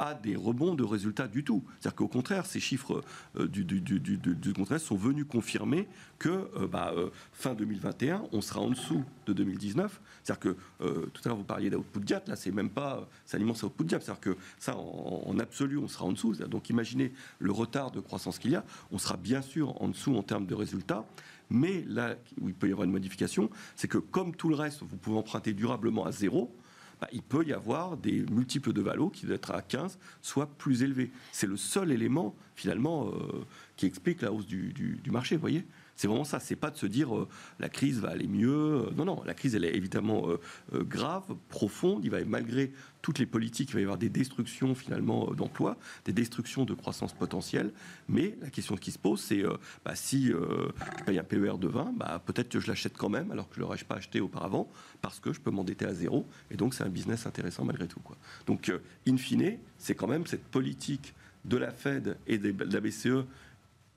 à des rebonds de résultats du tout. C'est-à-dire qu'au contraire, ces chiffres euh, du, du, du, du, contraire sont venus confirmer que euh, bah, euh, fin 2021, on sera en dessous de 2019. C'est-à-dire que tout à l'heure vous parliez d'output gap, là c'est même pas, c'est un immense output gap. C'est-à-dire que ça, en, absolu, on sera en dessous. Donc imaginez le retard de croissance qu'il y a. On sera bien sûr en dessous en termes de résultats. Mais là où il peut y avoir une modification, c'est que comme tout le reste, vous pouvez emprunter durablement à zéro. Bah, il peut y avoir des multiples de valo qui doivent être à 15, soit plus élevés. C'est le seul élément, finalement, euh, qui explique la hausse du, marché, vous voyez c'est vraiment ça. C'est pas de se dire euh, la crise va aller mieux. Non, non, la crise elle est évidemment euh, euh, grave, profonde. Il va malgré toutes les politiques, il va y avoir des destructions finalement d'emplois, des destructions de croissance potentielle. Mais la question qui se pose, c'est bah, si je paye un PER de 20, bah, peut-être que je l'achète quand même alors que je l'aurais pas acheté auparavant parce que je peux m'endetter à zéro. Et donc c'est un business intéressant malgré tout. Quoi. Donc in fine, c'est quand même cette politique de la Fed et de la BCE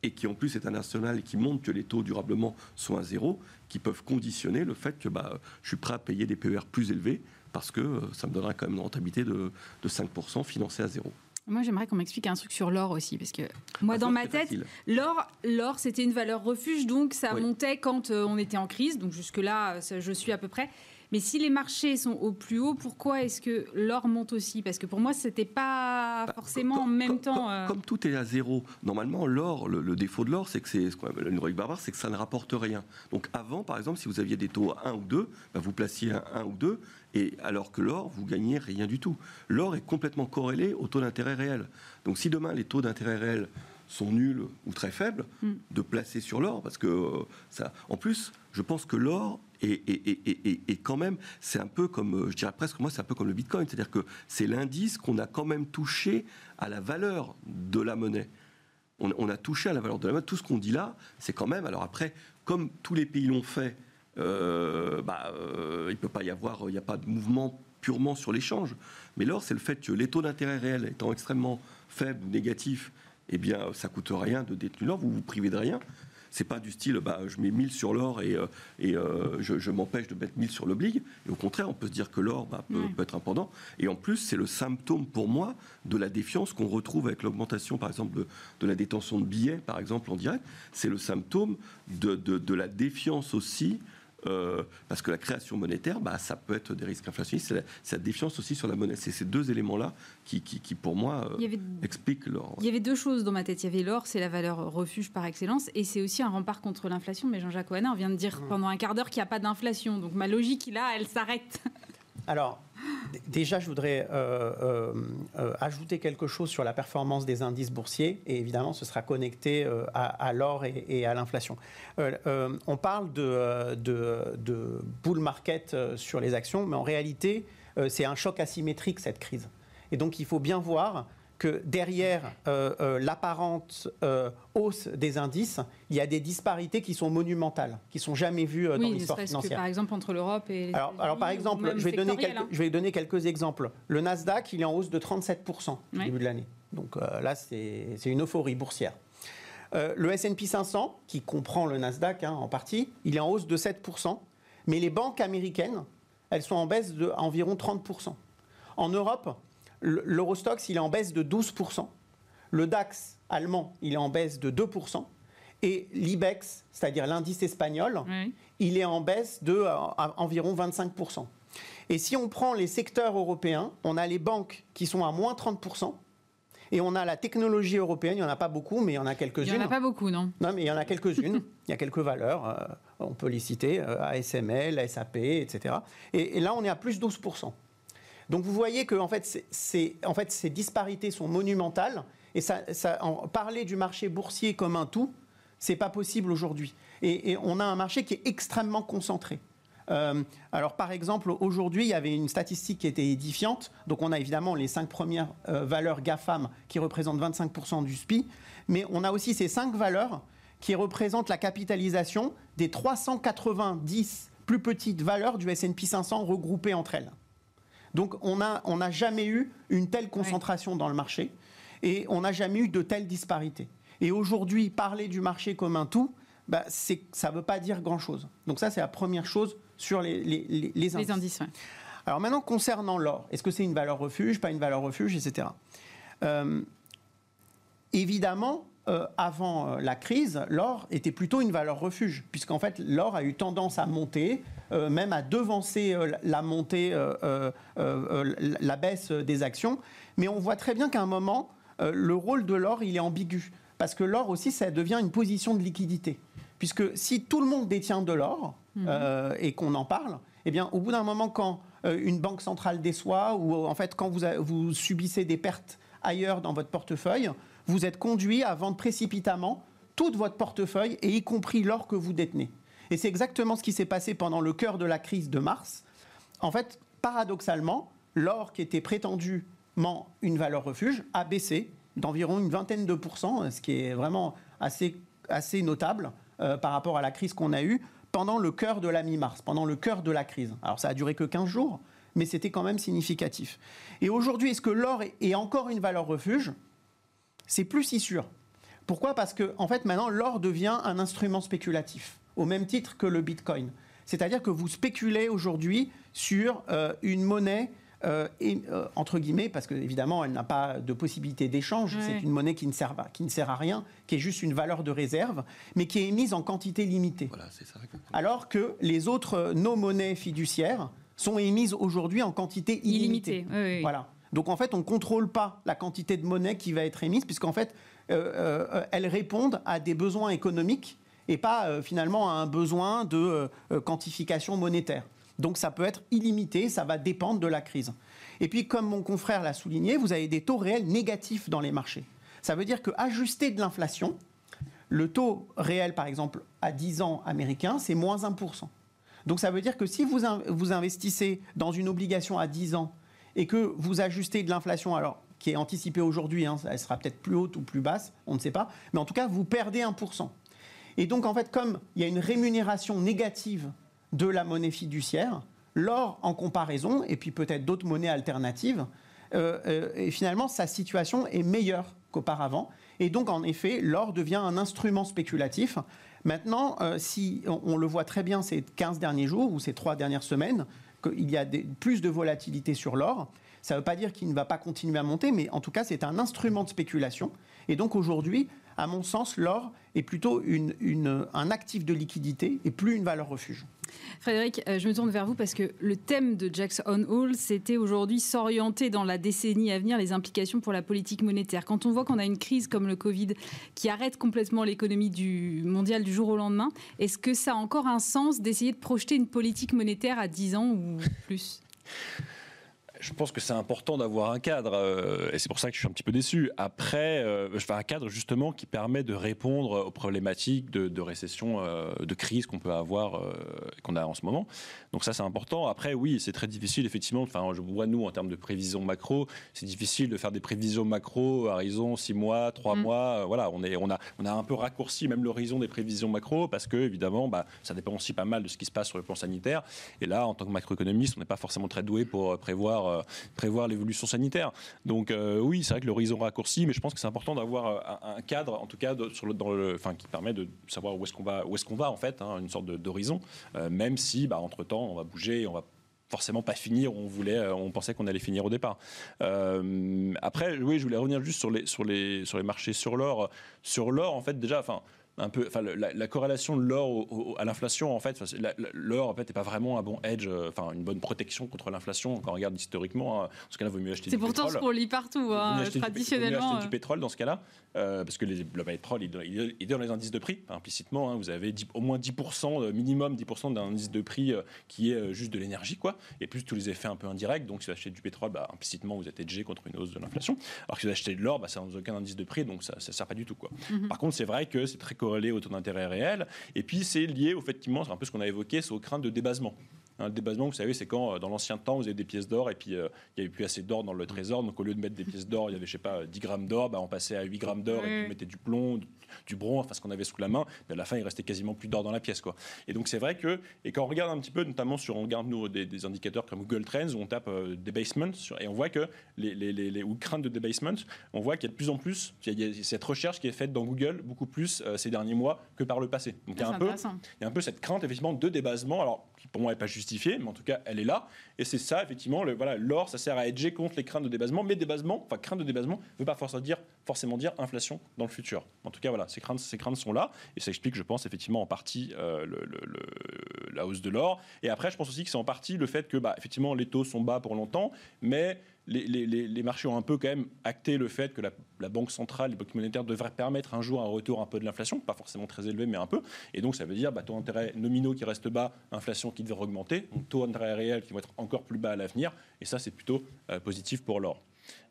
et qui en plus est international et qui montre que les taux durablement sont à zéro, qui peuvent conditionner le fait que bah, je suis prêt à payer des PER plus élevés parce que euh, ça me donnera quand même une rentabilité de, 5% financée à zéro. Moi, j'aimerais qu'on m'explique un truc sur l'or aussi, parce que moi, ah, dans ma tête, l'or, l'or, c'était une valeur refuge, donc ça montait quand euh, on était en crise. Donc jusque là, je suis à peu près. Mais si les marchés sont au plus haut, pourquoi est-ce que l'or monte aussi? Parce que pour moi, c'était pas bah, forcément en même temps. Euh, comme, tout est à zéro, normalement, l'or, le, défaut de l'or, c'est que c'est ce qu'on appelle une barbare, c'est que ça ne rapporte rien. Donc avant, par exemple, si vous aviez des taux à 1 ou 2, bah, vous placiez un 1 ou 2, et alors que l'or, vous gagnez rien du tout. L'or est complètement corrélé au taux d'intérêt réel. Donc si demain les taux d'intérêt réel sont nuls ou très faibles, hmm. de placer sur l'or, parce que euh, ça. En plus, je pense que l'or et, quand même, c'est un peu comme, euh, je dirais presque, moi, c'est un peu comme le Bitcoin. C'est-à-dire que c'est l'indice qu'on a quand même touché à la valeur de la monnaie. On, a touché à la valeur de la monnaie. Tout ce qu'on dit là, c'est quand même. Alors après, comme tous les pays l'ont fait, euh, bah, euh, il peut pas y avoir, il n'y a pas de mouvement purement sur l'échange. Mais l'or, c'est le fait que les taux d'intérêt réels étant extrêmement faibles ou négatifs, eh bien, ça coûte rien de détenir l'or, vous vous privez de rien c'est pas du style bah, je mets 1000 sur l'or et, euh, et euh, je, m'empêche de mettre 1000 sur l'oblig. Et au contraire, on peut se dire que l'or bah, peut, être important. Et en plus, c'est le symptôme pour moi de la défiance qu'on retrouve avec l'augmentation, par exemple, de, la détention de billets, par exemple, en direct. C'est le symptôme de, de la défiance aussi euh, parce que la création monétaire, bah, ça peut être des risques inflationnistes. C'est la, défiance aussi sur la monnaie. C'est ces deux éléments-là qui, qui, pour moi, euh, expliquent l'or. Il y avait deux choses dans ma tête. Il y avait l'or, c'est la valeur refuge par excellence, et c'est aussi un rempart contre l'inflation. Mais Jean-Jacques Ouanin vient de dire mmh. pendant un quart d'heure qu'il n'y a pas d'inflation. Donc ma logique, là, elle s'arrête. Alors, déjà, je voudrais euh, euh, euh, ajouter quelque chose sur la performance des indices boursiers, et évidemment, ce sera connecté à, l'or et, à l'inflation. on parle de, de, bull market sur les actions, mais en réalité, c'est un choc asymétrique, cette crise. Et donc, il faut bien voir que derrière euh, euh, l'apparente euh, hausse des indices, il y a des disparités qui sont monumentales, qui sont jamais vues dans l'histoire financière. Que, par exemple entre l'Europe et les alors, alors par exemple, je vais, donner quelques, hein. je vais donner quelques exemples. Le Nasdaq, il est en hausse de 37% au début de l'année. Donc là, c'est une euphorie boursière. le S&P 500, qui comprend le Nasdaq hein, en partie, il est en hausse de 7%. Mais les banques américaines, elles sont en baisse de environ 30%. En Europe, L'Eurostox, il est en baisse de 12%. Le DAX allemand, il est en baisse de 2%. Et l'IBEX, c'est-à-dire l'indice espagnol, il est en baisse de euh, environ 25%. Et si on prend les secteurs européens, on a les banques qui sont à moins 30%. Et on a la technologie européenne, il n'y en a pas beaucoup, mais il y en a quelques-unes. Il n'y en a pas beaucoup, non? Non, mais il y en a quelques-unes. il y a quelques valeurs, euh, on peut les citer, ASML, SAP, etc. Et, là, on est à plus 12%. Donc vous voyez que en fait, en ces disparités sont monumentales. Et ça, parler du marché boursier comme un tout, c'est pas possible aujourd'hui. Et, on a un marché qui est extrêmement concentré. Euh, alors par exemple, aujourd'hui, il y avait une statistique qui était édifiante. Donc on a évidemment les cinq premières euh, valeurs GAFAM qui représentent 25% du SPI, mais on a aussi ces cinq valeurs qui représentent la capitalisation des 390 plus petites valeurs du S&P 500 regroupées entre elles. Donc on n'a on jamais eu une telle concentration dans le marché et on n'a jamais eu de telles disparités. Et aujourd'hui, parler du marché comme un tout, bah, ça ne veut pas dire grand-chose. Donc ça, c'est la première chose sur les, les, indices. Alors maintenant, concernant l'or, est-ce que c'est une valeur refuge, pas une valeur refuge, etc. Euh, évidemment, euh, avant euh, la crise, l'or était plutôt une valeur refuge, puisqu'en fait, l'or a eu tendance à monter, même à devancer la montée, la baisse des actions. Mais on voit très bien qu'à un moment, le rôle de l'or, il est ambigu. Parce que l'or aussi, ça devient une position de liquidité. Puisque si tout le monde détient de l'or mhm. euh, et qu'on en parle, eh bien, au bout d'un moment, quand euh, une banque centrale déçoit ou en fait quand vous, vous subissez des pertes ailleurs dans votre portefeuille, vous êtes conduit à vendre précipitamment tout votre portefeuille et y compris l'or que vous détenez. Et c'est exactement ce qui s'est passé pendant le cœur de la crise de mars. En fait, paradoxalement, l'or qui était prétendument une valeur refuge a baissé d'environ une vingtaine de pourcents, ce qui est vraiment assez, notable euh, par rapport à la crise qu'on a eue pendant le cœur de la mi-mars, pendant le cœur de la crise. Alors ça a duré que 15 jours, mais c'était quand même significatif. Et aujourd'hui, est-ce que l'or est encore une valeur refuge? C'est plus si sûr. Pourquoi? Parce que en fait maintenant l'or devient un instrument spéculatif, au même titre que le Bitcoin. C'est-à-dire que vous spéculez aujourd'hui sur euh, une monnaie euh, et, euh, entre guillemets, parce qu'évidemment, elle n'a pas de possibilité d'échange, c'est une monnaie qui ne, sert, qui ne sert à rien, qui est juste une valeur de réserve, mais qui est émise en quantité limitée. Alors que les autres, euh, nos monnaies fiduciaires, sont émises aujourd'hui en quantité illimitée. Voilà. Donc en fait, on ne contrôle pas la quantité de monnaie qui va être émise, puisqu'en fait, elles répondent à des besoins économiques et pas finalement à un besoin de quantification monétaire. Donc ça peut être illimité, ça va dépendre de la crise. Et puis, comme mon confrère l'a souligné, vous avez des taux réels négatifs dans les marchés. Ça veut dire qu'ajusté de l'inflation, le taux réel, par exemple, à 10 ans américain, c'est moins 1%. Donc ça veut dire que si vous, vous investissez dans une obligation à 10 ans et que vous ajustez de l'inflation, alors qui est anticipée aujourd'hui, hein, elle sera peut-être plus haute ou plus basse, on ne sait pas, mais en tout cas, vous perdez 1%. Et donc, en fait, comme il y a une rémunération négative de la monnaie fiduciaire, l'or en comparaison, et puis peut-être d'autres monnaies alternatives, euh, euh, finalement sa situation est meilleure qu'auparavant. Et donc en effet, l'or devient un instrument spéculatif. Maintenant, euh, si on, le voit très bien ces 15 derniers jours ou ces 3 dernières semaines, qu'il y a plus de volatilité sur l'or, ça ne veut pas dire qu'il ne va pas continuer à monter, mais en tout cas, c'est un instrument de spéculation. Et donc aujourd'hui, à mon sens, l'or est plutôt un actif de liquidité et plus une valeur refuge. Frédéric, euh, je me tourne vers vous parce que le thème de Jackson Hole, c'était aujourd'hui s'orienter dans la décennie à venir les implications pour la politique monétaire. Quand on voit qu'on a une crise comme le Covid qui arrête complètement l'économie mondiale du jour au lendemain, est-ce que ça a encore un sens d'essayer de projeter une politique monétaire à 10 ans ou plus? Je pense que c'est important d'avoir un cadre, euh, et c'est pour ça que je suis un petit peu déçu. Après, euh, je fais un cadre justement qui permet de répondre aux problématiques de, récession, euh, de crise qu'on peut avoir, qu'on a en ce moment. Donc ça, c'est important. Après, oui, c'est très difficile, effectivement. Enfin, je vois, nous, en termes de prévisions macro, c'est difficile de faire des prévisions macro à horizon 6 mois, 3 mm. mois. voilà, on, est, on, a, on a un peu raccourci même l'horizon des prévisions macro parce que, évidemment, bah, ça dépend aussi pas mal de ce qui se passe sur le plan sanitaire. Et là, en tant que macroéconomiste, on n'est pas forcément très doué pour prévoir euh, prévoir l'évolution sanitaire. Donc euh, oui, c'est vrai que l'horizon raccourci, mais je pense que c'est important d'avoir euh, un, cadre, en tout cas, dans le, enfin, qui permet de savoir où est-ce qu'on va, où est-ce qu'on va en fait, hein, une sorte d'horizon, même si, bah, entre temps, on va bouger, on va forcément pas finir où on voulait, on pensait qu'on allait finir au départ. après, oui, je voulais revenir juste sur les, sur les, sur les marchés sur l'or. Sur l'or, en fait, déjà, enfin, un peu, enfin, la, corrélation de l'or à l'inflation, en fait, l'or en fait n'est pas vraiment un bon edge, euh, enfin une bonne protection contre l'inflation quand on regarde historiquement. Hein. Dans ce cas-là, il vaut mieux acheter du pétrole. C'est pourtant ce qu'on lit partout, hein, traditionnellement. Il vaut acheter du pétrole dans ce cas-là, euh, parce que les, le pétrole, il, est dans les indices de prix implicitement. Hein. vous avez au moins 10% minimum, 10% d'un indice de prix qui est juste de l'énergie, quoi. Et plus tous les effets un peu indirects. Donc, si vous achetez du pétrole, bah, implicitement, vous êtes edgé contre une hausse de l'inflation. Alors que si vous achetez de l'or, bah, ça n'a aucun indice de prix, donc ça ne sert pas du tout, quoi. Mm-hmm. Par contre, c'est vrai que c'est très corrélé au taux d'intérêt réel. Et puis, c'est lié, effectivement, c'est un peu ce qu'on a évoqué, c'est aux craintes de débasement. Hein, le débasement, vous savez, c'est quand, euh, dans l'ancien temps, vous avez des pièces d'or et puis euh, il n'y avait plus assez d'or dans le trésor. Donc, au lieu de mettre des pièces d'or, il y avait, je sais pas, 10 grammes d'or, bah, on passait à 8 grammes d'or et puis on mettait du plomb, du bronze, enfin ce qu'on avait sous la main, mais à la fin il restait quasiment plus d'or dans la pièce. Quoi. Et donc c'est vrai que, et quand on regarde un petit peu, notamment sur, on regarde nous des, indicateurs comme Google Trends, où on tape euh, debasement, et on voit que les, les, les, ou crainte de debasement, on voit qu'il y a de plus en plus, il y a cette recherche qui est faite dans Google beaucoup plus euh, ces derniers mois que par le passé. Donc il y, a un peu, il y a un peu cette crainte effectivement de débasement, alors qui pour moi n'est pas justifiée, mais en tout cas elle est là, et c'est ça effectivement, le, voilà, l'or ça sert à hedger contre les craintes de débasement, mais débasement, enfin crainte de débasement, ne veut pas forcément dire, forcément dire inflation dans le futur. En tout cas voilà, ces craintes, sont là. Et ça explique, je pense, effectivement, en partie euh, la hausse de l'or. Et après, je pense aussi que c'est en partie le fait que, bah, effectivement, les taux sont bas pour longtemps, mais les, marchés ont un peu quand même acté le fait que la, Banque centrale, les banques monétaires devraient permettre un jour un retour un peu de l'inflation, pas forcément très élevé, mais un peu. Et donc ça veut dire bah, taux d'intérêt nominaux qui restent bas, inflation qui devrait augmenter, taux d'intérêt réel qui vont être encore plus bas à l'avenir. Et ça, c'est plutôt euh, positif pour l'or.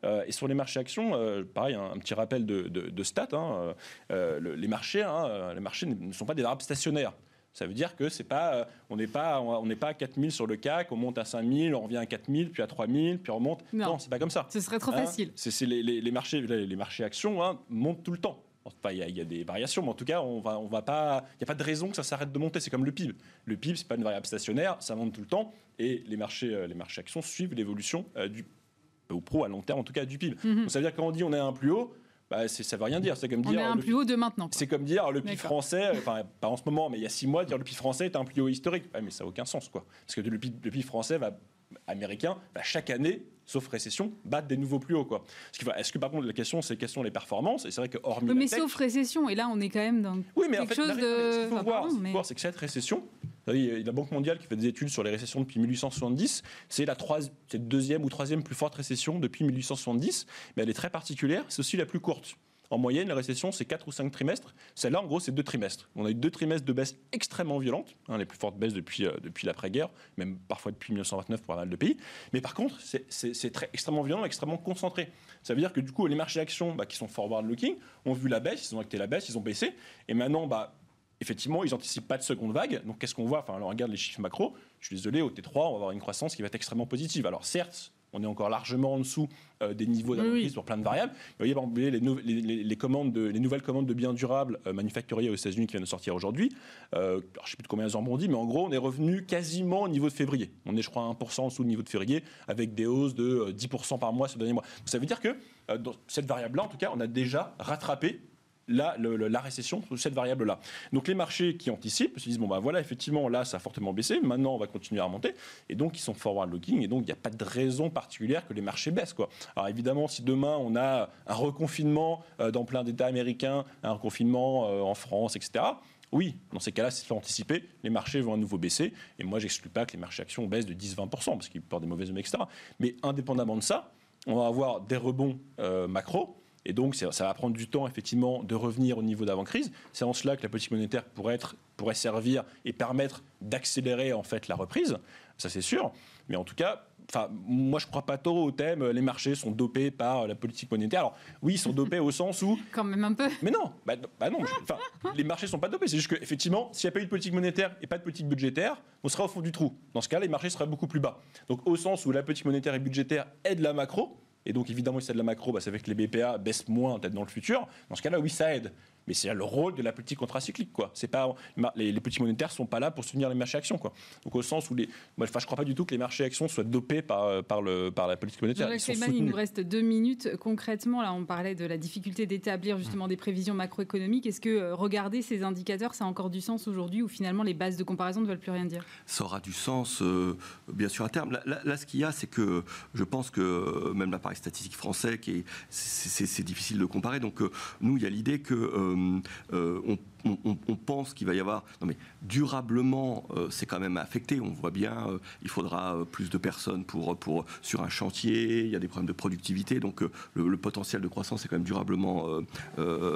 Euh, et sur les marchés actions, euh, pareil, un, petit rappel de, stats. Hein, euh, les marchés, hein, les marchés ne sont pas des arbres stationnaires. Ça veut dire que c'est pas, on n'est pas, on n'est pas à 4000 sur le CAC, on monte à 5000, on revient à 4000, puis à 3000, puis on remonte. Non, c'est pas comme ça. Ce serait trop hein, facile. C'est les, marchés, les, marchés actions montent tout le temps. Enfin, il y, a des variations, mais en tout cas, on va, on va pas. Il n'y a pas de raison que ça s'arrête de monter. C'est comme le PIB. Le PIB, c'est pas une variable stationnaire, ça monte tout le temps, et les marchés, les marchés actions suivent l'évolution du ou pro à long terme, en tout cas du PIB. Mhm. Donc ça veut dire quand on dit on est un plus haut, bah, ça veut rien dire. C'est comme dire. On est un plus haut de maintenant. C'est comme dire le PIB français, enfin pas en ce moment, mais il y a six mois, dire le PIB français est un plus haut historique. mais ça n'a aucun sens, quoi. Parce que le PIB, le PIB français va américain va chaque année sauf récession, battre des nouveaux plus hauts. Quoi. Est-ce que par contre la question c'est quelles sont les performances? Et c'est vrai que hormis. mais sauf récession, et là on est quand même dans oui, mais quelque en fait, chose de. Ce qu'il faut, voir, c'est que cette récession, la Banque mondiale qui fait des études sur les récessions depuis 1870, c'est la deuxième ou troisième plus forte récession depuis 1870, mais elle est très particulière, c'est aussi la plus courte. En moyenne, la récession, c'est 4 ou 5 trimestres. Celle-là, en gros, c'est 2 trimestres. On a eu deux trimestres de baisse extrêmement violentes, hein, les plus fortes baisses depuis, euh, depuis l'après-guerre, même parfois depuis 1929 pour pas mal de pays. Mais par contre, c'est très, extrêmement violent, extrêmement concentré. Ça veut dire que du coup, les marchés d'actions bah, qui sont forward-looking ont vu la baisse, ils ont acté la baisse, ils ont baissé. Et maintenant, bah, effectivement, ils n'anticipent pas de seconde vague. Donc, qu'est-ce qu'on voit? Enfin, on regarde les chiffres macro. Je suis désolé, au T3, on va avoir une croissance qui va être extrêmement positive. Alors, certes, on est encore largement en dessous euh, des niveaux d'entreprise sur plein de variables. Vous voyez, les, les, commandes de, les nouvelles commandes de biens durables euh, manufacturiers aux États-Unis qui viennent de sortir aujourd'hui. Euh, je ne sais plus de combien elles ont rebondi, mais en gros, on est revenu quasiment au niveau de février. On est, je crois, 1% en dessous du niveau de février, avec des hausses de 10% par mois ce dernier mois. ça veut dire que dans cette variable-là, en tout cas, on a déjà rattrapé la, la récession sur cette variable-là. Donc les marchés qui anticipent se disent bon ben voilà effectivement là ça a fortement baissé, maintenant on va continuer à remonter et donc ils sont forward-looking et donc il n'y a pas de raison particulière que les marchés baissent quoi. Alors évidemment si demain on a un reconfinement euh, dans plein d'États américains, un reconfinement euh, en France, etc. Oui, dans ces cas-là, c'est anticipé, les marchés vont à nouveau baisser. Et moi, j'exclus pas que les marchés actions baissent de 10-20%, parce qu'ils portent des mauvaises etc. Mais indépendamment de ça, on va avoir des rebonds euh, macro et donc, ça va prendre du temps, effectivement, de revenir au niveau d'avant-crise. C'est en cela que la politique monétaire pourrait, être, pourrait servir et permettre d'accélérer, en fait, la reprise. Ça, c'est sûr. Mais en tout cas, Enfin, moi, je ne crois pas trop au thème les marchés sont dopés par la politique monétaire. Alors, oui, ils sont dopés au sens où. Quand même un peu. Mais non, bah, bah non. Enfin, les marchés ne sont pas dopés. C'est juste qu'effectivement, s'il n'y a pas eu de politique monétaire et pas de politique budgétaire, on sera au fond du trou. Dans ce cas, les marchés seraient beaucoup plus bas. Donc, au sens où la politique monétaire et budgétaire aident la macro, et donc, évidemment, si c'est de la macro, bah, ça fait que les BPA baissent moins peut-être dans le futur. Dans ce cas-là, oui, ça aide mais c'est le rôle de la politique contracyclique. Quoi. C'est pas, les, les petits monétaires ne sont pas là pour soutenir les marchés actions. Quoi. Donc au sens où les, moi, je ne crois pas du tout que les marchés actions soient dopés par, par, le, par la politique monétaire. il nous reste deux minutes. Concrètement, là, on parlait de la difficulté d'établir justement des prévisions macroéconomiques. Est-ce que euh, regarder ces indicateurs, ça a encore du sens aujourd'hui ou finalement les bases de comparaison ne veulent plus rien dire? Ça aura du sens, euh, bien sûr, à terme. Là, ce qu'il y a, c'est que je pense que euh, même l'appareil statistique français, c'est difficile de comparer. Donc nous, il y a l'idée que on on, pense qu'il va y avoir. Non, mais durablement, euh, c'est quand même affecté. On voit bien, euh, il faudra euh, plus de personnes pour, sur un chantier. Il y a des problèmes de productivité. Donc, le, potentiel de croissance est quand même durablement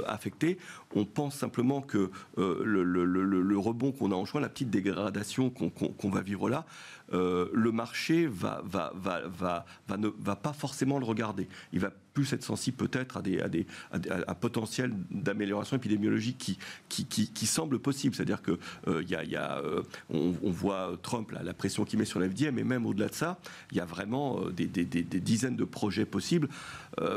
affecté. On pense simplement que le, rebond qu'on a en juin, la petite dégradation qu'on va vivre là, le marché va ne va pas forcément le regarder. Il va plus être sensible peut-être à, des, à, des, à, potentiel d'amélioration épidémiologique qui, qui, qui, semble possible. C'est-à-dire que euh, y a, y a euh, on, voit Trump, la pression qu'il met sur la FDM, mais même au-delà de ça, il y a vraiment euh, des, des, des, dizaines de projets possibles.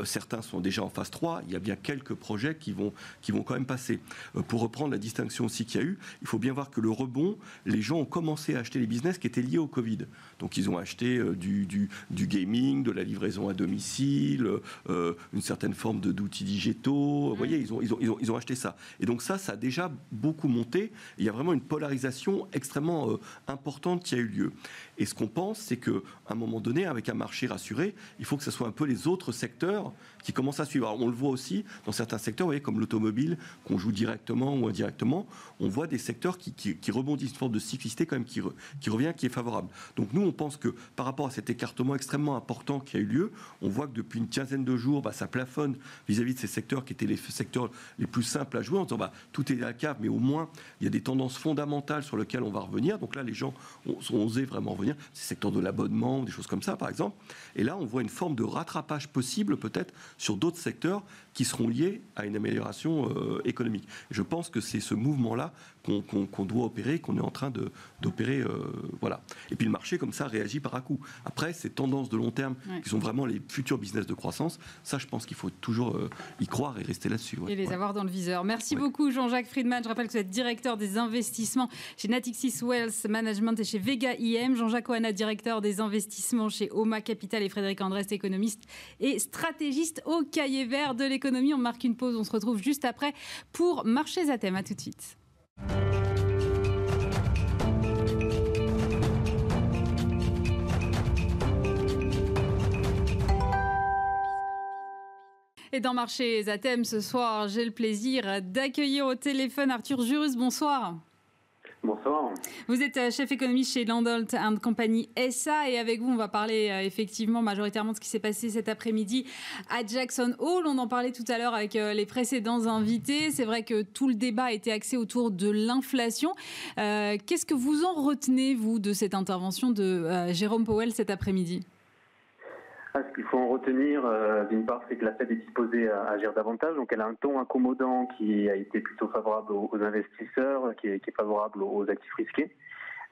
certains sont déjà en phase 3. Il y a bien quelques projets qui vont, qui vont quand même passer. pour reprendre la distinction aussi qu'il y a eu, il faut bien voir que le rebond, les gens ont commencé à acheter les business qui étaient liés au Covid. Donc ils ont acheté du, du, du gaming, de la livraison à domicile, euh, une certaine forme d'outils digitaux. Vous voyez, ils ont, ils, ont, ils, ont, acheté ça. Et donc ça, ça a déjà beaucoup monté. Il y a vraiment une polarisation extrêmement euh, importante qui a eu lieu. Et ce qu'on pense, c'est qu'à un moment donné, avec un marché rassuré, il faut que ce soit un peu les autres secteurs qui commencent à suivre. on le voit aussi dans certains secteurs, vous voyez, comme l'automobile, qu'on joue directement ou indirectement, on voit des secteurs qui, rebondissent, une forme de cyclicité quand même qui, qui revient, qui est favorable. Donc nous, on pense que par rapport à cet écartement extrêmement important qui a eu lieu, on voit que depuis une quinzaine de jours, bah, ça plafonne vis-à-vis de ces secteurs qui étaient les secteurs les plus simples à jouer, en disant bah, tout est à la cave, mais au moins il y a des tendances fondamentales sur lesquelles on va revenir. Donc là, les gens ont, ont osé vraiment revenir, ces secteurs de l'abonnement, des choses comme ça, par exemple. Et là, on voit une forme de rattrapage possible, peut-être, sur d'autres secteurs qui seront liés à une amélioration euh, économique. je pense que c'est ce mouvement-là qu'on doit opérer, qu'on est en train d'opérer. Euh, voilà. Et puis le marché, comme ça, réagit par à coup. Après, ces tendances de long terme, qui sont vraiment les futurs business de croissance, ça, je pense qu'il faut toujours euh, y croire et rester là-dessus. Et les avoir dans le viseur. Merci beaucoup, Jean-Jacques Friedman. Je rappelle que vous êtes directeur des investissements chez Natixis Wealth Management et chez Vega IM. Jean-Jacques Oana, directeur des investissements chez Oma Capital et Frédéric Andrest, économiste et stratégiste au cahier vert de l'économie. On marque une pause. On se retrouve juste après pour Marchés à thème. À tout de suite. Et dans Marché Zatem ce soir, j'ai le plaisir d'accueillir au téléphone Arthur Jurus. Bonsoir. Bonsoir. Vous êtes euh, chef économiste chez Landolt and Company SA et avec vous, on va parler euh, effectivement majoritairement de ce qui s'est passé cet après-midi à Jackson Hall. On en parlait tout à l'heure avec euh, les précédents invités. C'est vrai que tout le débat était axé autour de l'inflation. Qu'est-ce que vous en retenez, vous, de cette intervention de Jérôme Powell cet après-midi? Ah, ce qu'il faut en retenir, euh, d'une part, c'est que la Fed est disposée à agir davantage. Donc, elle a un ton accommodant qui a été plutôt favorable aux, investisseurs, qui est, favorable aux actifs risqués.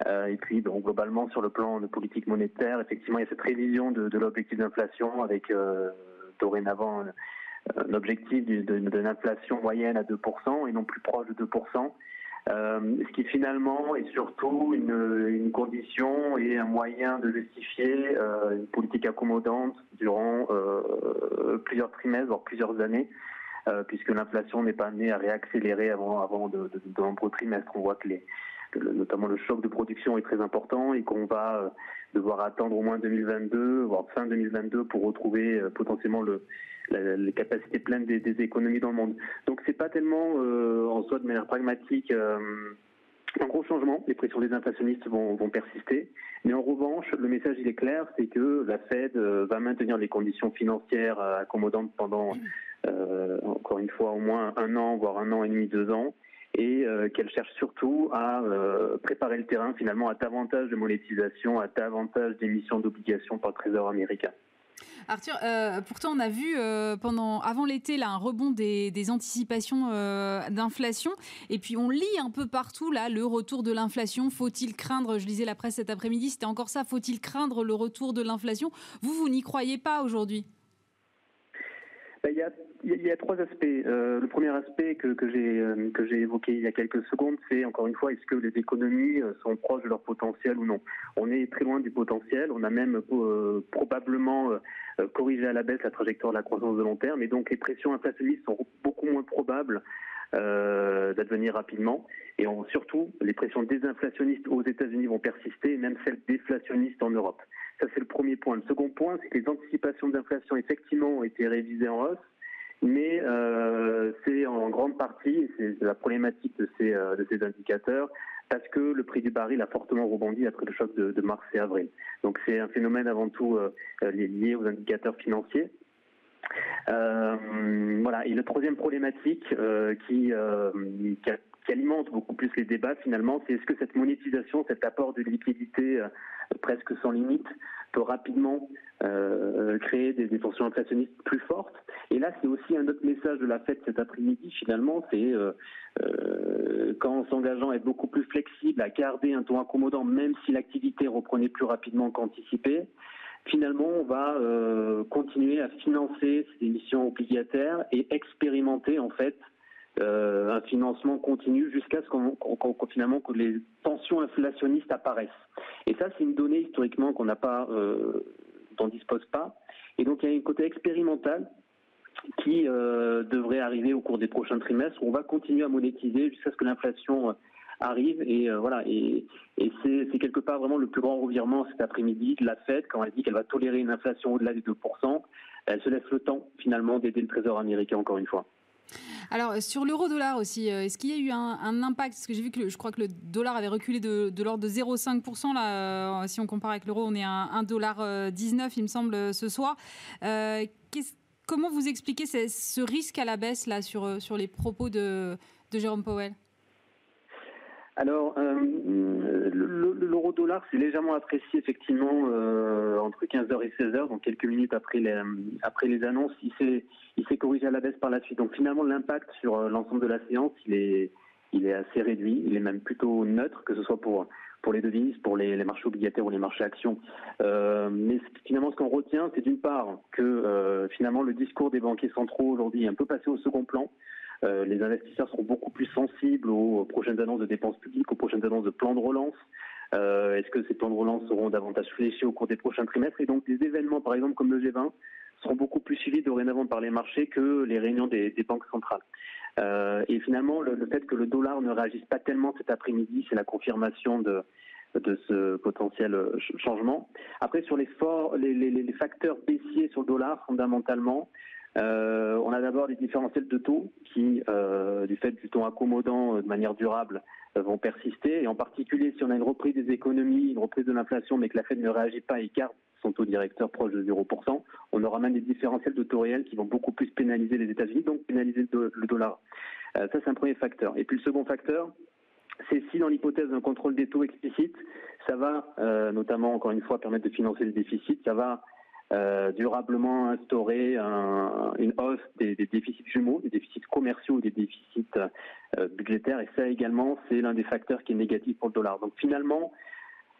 Euh, et puis, donc, globalement, sur le plan de politique monétaire, effectivement, il y a cette révision de, l'objectif d'inflation avec euh, dorénavant un objectif d'une inflation moyenne à 2% et non plus proche de 2%. Euh, ce qui finalement est surtout une, condition et un moyen de justifier euh, une politique accommodante durant euh, plusieurs trimestres, voire plusieurs années, puisque l'inflation n'est pas amenée à réaccélérer avant, avant de, de, nombreux trimestres. On voit que les, notamment le choc de production est très important et qu'on va devoir attendre au moins 2022, voire fin 2022 pour retrouver potentiellement le, les capacités pleines des, économies dans le monde. Donc c'est pas tellement euh, en soi de manière pragmatique euh, un gros changement. Les pressions des inflationnistes vont, vont, persister, mais en revanche, le message il est clair, c'est que la Fed euh, va maintenir les conditions financières accommodantes pendant encore une fois au moins un an, voire un an et demi, deux ans et qu'elle cherche surtout à préparer le terrain finalement à davantage de monétisation, à davantage d'émissions d'obligations par le Trésor américain. Arthur, euh, pourtant on a vu euh, pendant avant l'été là un rebond des, anticipations euh, d'inflation et puis on lit un peu partout là le retour de l'inflation. Faut-il craindre Je lisais la presse cet après-midi, c'était encore ça. Faut-il craindre le retour de l'inflation? Vous, vous n'y croyez pas aujourd'hui? Ben, il y a, trois aspects. le premier aspect que, que j'ai évoqué il y a quelques secondes, c'est encore une fois, est-ce que les économies sont proches de leur potentiel ou non? On est très loin du potentiel. On a même probablement euh, corriger à la baisse la trajectoire de la croissance de long terme. Et donc les pressions inflationnistes sont beaucoup moins probables euh, d'advenir rapidement. Et surtout, les pressions désinflationnistes aux États-Unis vont persister, et même celles déflationnistes en Europe. Ça, c'est le premier point. Le second point, c'est que les anticipations d'inflation, effectivement, ont été révisées en hausse. mais c'est en grande partie, la problématique de ces, de ces indicateurs, parce que le prix du baril a fortement rebondi après le choc de, mars et avril. Donc c'est un phénomène avant tout euh, lié aux indicateurs financiers. Euh, voilà. Et la troisième problématique euh, qui, qui, alimente beaucoup plus les débats finalement, c'est est-ce que cette monétisation, cet apport de liquidité presque sans limite peut rapidement créer des, des, tensions inflationnistes plus fortes? Et là, c'est aussi un autre message de la fête cet après-midi finalement, c'est euh, qu'en s'engageant à être beaucoup plus flexible, à garder un ton accommodant, même si l'activité reprenait plus rapidement qu'anticipé, finalement, on va euh, continuer à financer ces émissions obligataires et expérimenter en fait euh, un financement continu jusqu'à ce qu'on finalement que les tensions inflationnistes apparaissent. Et ça, c'est une donnée historiquement qu'on n'a pas, dont dispose pas. Et donc, il y a un côté expérimental qui euh, devrait arriver au cours des prochains trimestres. On va continuer à monétiser jusqu'à ce que l'inflation euh, arrive et euh, voilà et, c'est quelque part vraiment le plus grand revirement cet après-midi de la Fed quand elle dit qu'elle va tolérer une inflation au-delà des 2%. Elle se laisse le temps finalement d'aider le Trésor américain encore une fois. Alors sur l'euro-dollar aussi, est-ce qu'il y a eu un, impact? Parce que j'ai vu que je crois que le dollar avait reculé de, l'ordre de 0,5%. Là, si on compare avec l'euro, on est à 1,19$, il me semble, ce soir. Comment vous expliquez ce, risque à la baisse là sur, euh, sur les propos de, Jérôme Powell? Alors, euh, l'euro-dollar s'est légèrement apprécié effectivement euh, entre 15h et 16h, donc quelques minutes après les, après les annonces. Il s'est corrigé à la baisse par la suite. Donc finalement, l'impact sur l'ensemble de la séance, il est, il est assez réduit. Il est même plutôt neutre, que ce soit pour les devises, pour les, marchés obligataires ou les marchés actions. Euh, mais finalement, ce qu'on retient, c'est d'une part que euh, finalement le discours des banquiers centraux aujourd'hui est un peu passé au second plan. Euh, les investisseurs seront beaucoup plus sensibles aux prochaines annonces de dépenses publiques, aux prochaines annonces de plans de relance. Est-ce que ces plans de relance seront davantage fléchés au cours des prochains trimestres? Et donc des événements, par exemple comme le G20, seront beaucoup plus suivis dorénavant par les marchés que les réunions des, banques centrales. et finalement, le, fait que le dollar ne réagisse pas tellement cet après-midi, c'est la confirmation de, ce potentiel euh, changement. Après, sur les, facteurs baissiers sur le dollar, fondamentalement, euh, on a d'abord les différentiels de taux qui, euh, du fait du ton accommodant de manière durable, vont persister. Et en particulier, si on a une reprise des économies, une reprise de l'inflation, mais que la Fed ne réagit pas et garde son taux directeur proche de 0%, on aura même des différentiels de taux réels qui vont beaucoup plus pénaliser les États-Unis, donc pénaliser le dollar. ça, c'est un premier facteur. Et puis le second facteur, c'est si dans l'hypothèse d'un contrôle des taux explicite, ça va euh, notamment, encore une fois, permettre de financer le déficit, ça va euh, durablement instaurer une hausse des, déficits jumeaux, des déficits commerciaux, des déficits euh, budgétaires, et ça également, c'est l'un des facteurs qui est négatif pour le dollar. Donc finalement,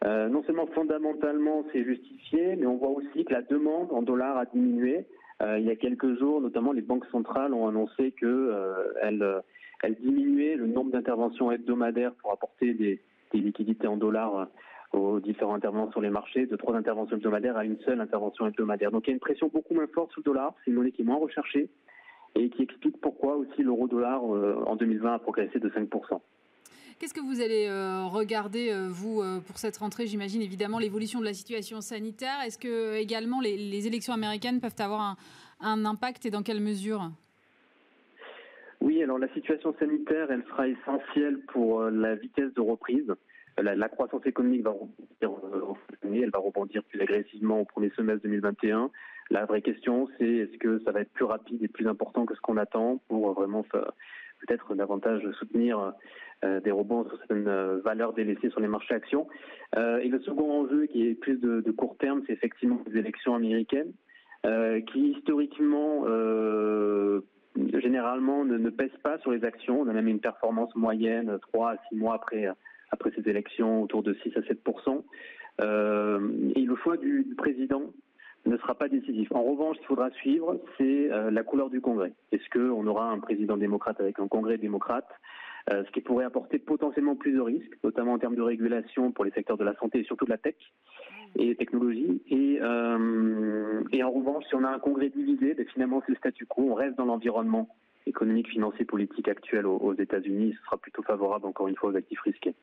non seulement fondamentalement c'est justifié, mais on voit aussi que la demande en dollars a diminué. il y a quelques jours, notamment les banques centrales ont annoncé qu'elles elle diminuait le nombre d'interventions hebdomadaires pour apporter des, liquidités en dollars euh, aux différents intervenants sur les marchés, de trois interventions hebdomadaires à une seule intervention hebdomadaire. Donc il y a une pression beaucoup moins forte sur le dollar, c'est une monnaie qui est moins recherchée et qui explique pourquoi aussi l'euro-dollar euh, en 2020 a progressé de 5%. Qu'est-ce que vous allez euh, regarder, vous, pour cette rentrée J'imagine évidemment l'évolution de la situation sanitaire? Est-ce que également les, élections américaines peuvent avoir un, un impact et dans quelle mesure? Oui, alors la situation sanitaire, elle sera essentielle pour euh, la vitesse de reprise. Euh, la, croissance économique va rebondir, euh, elle va rebondir plus agressivement au premier semestre 2021. La vraie question, c'est est-ce que ça va être plus rapide et plus important que ce qu'on attend pour vraiment peut-être davantage soutenir des rebonds sur certaines valeurs délaissées sur les marchés actions. et le second enjeu, qui est plus de, court terme, c'est effectivement les élections américaines, qui historiquement généralement ne, ne, pèse pas sur les actions. On a même une performance moyenne 3 à 6 mois après, après ces élections autour de 6 à 7 euh, Et le choix du, président ne sera pas décisif. En revanche, ce qu'il faudra suivre, c'est euh, la couleur du Congrès. Est-ce qu'on aura un président démocrate avec un Congrès démocrate euh, ce qui pourrait apporter potentiellement plus de risques, notamment en termes de régulation pour les secteurs de la santé et surtout de la tech et technologie. Et, euh, et en revanche, si on a un congrès divisé, ben finalement c'est le statu quo, on reste dans l'environnement économique, financier, politique actuel aux, États-Unis, ce sera plutôt favorable encore une fois aux actifs risqués.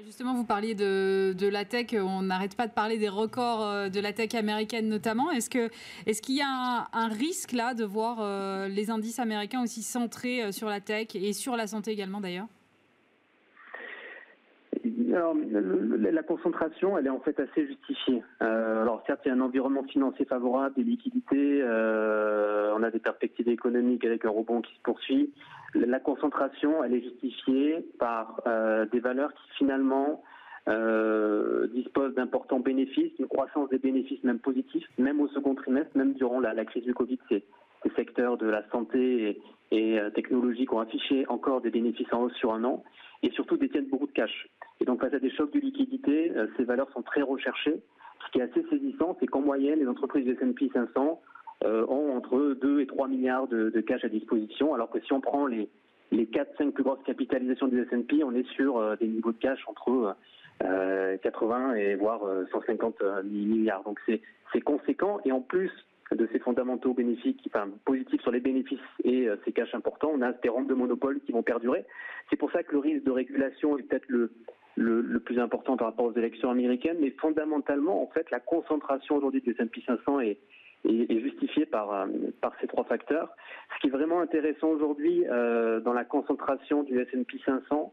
Justement, vous parliez de, la tech, on n'arrête pas de parler des records euh, de la tech américaine notamment. Est-ce qu'il est qu'il y a un, risque là de voir euh, les indices américains aussi centrés euh, sur la tech et sur la santé également d'ailleurs? Alors, la concentration, elle est en fait assez justifiée. alors certes, il y a un environnement financier favorable, des liquidités, on a des perspectives économiques avec un rebond qui se poursuit, la concentration, elle est justifiée par euh, des valeurs qui finalement euh, disposent d'importants bénéfices, une croissance des bénéfices même positifs, même au second trimestre, même durant la, crise du Covid. Ces, secteurs de la santé et, euh, technologiques ont affiché encore des bénéfices en hausse sur un an et surtout détiennent beaucoup de cash. Et donc face à des chocs de liquidité, ces valeurs sont très recherchées. Ce qui est assez saisissant, c'est qu'en moyenne, les entreprises du S&P 500 euh, ont entre 2 et 3 milliards de, cash à disposition, alors que si on prend les, les 4-5 plus grosses capitalisations des S&P, on est sur euh, des niveaux de cash entre 80 euh, et voire 150 milliards. Donc c'est conséquent et en plus de ces fondamentaux bénéfiques, enfin positifs sur les bénéfices et ces cash importants, on a des rentes de monopole qui vont perdurer. C'est pour ça que le risque de régulation est peut-être le, le, le, plus important par rapport aux élections américaines, mais fondamentalement, en fait, la concentration aujourd'hui du S&P 500 est, est, justifié par, euh, par ces trois facteurs. Ce qui est vraiment intéressant aujourd'hui euh, dans la concentration du S&P 500,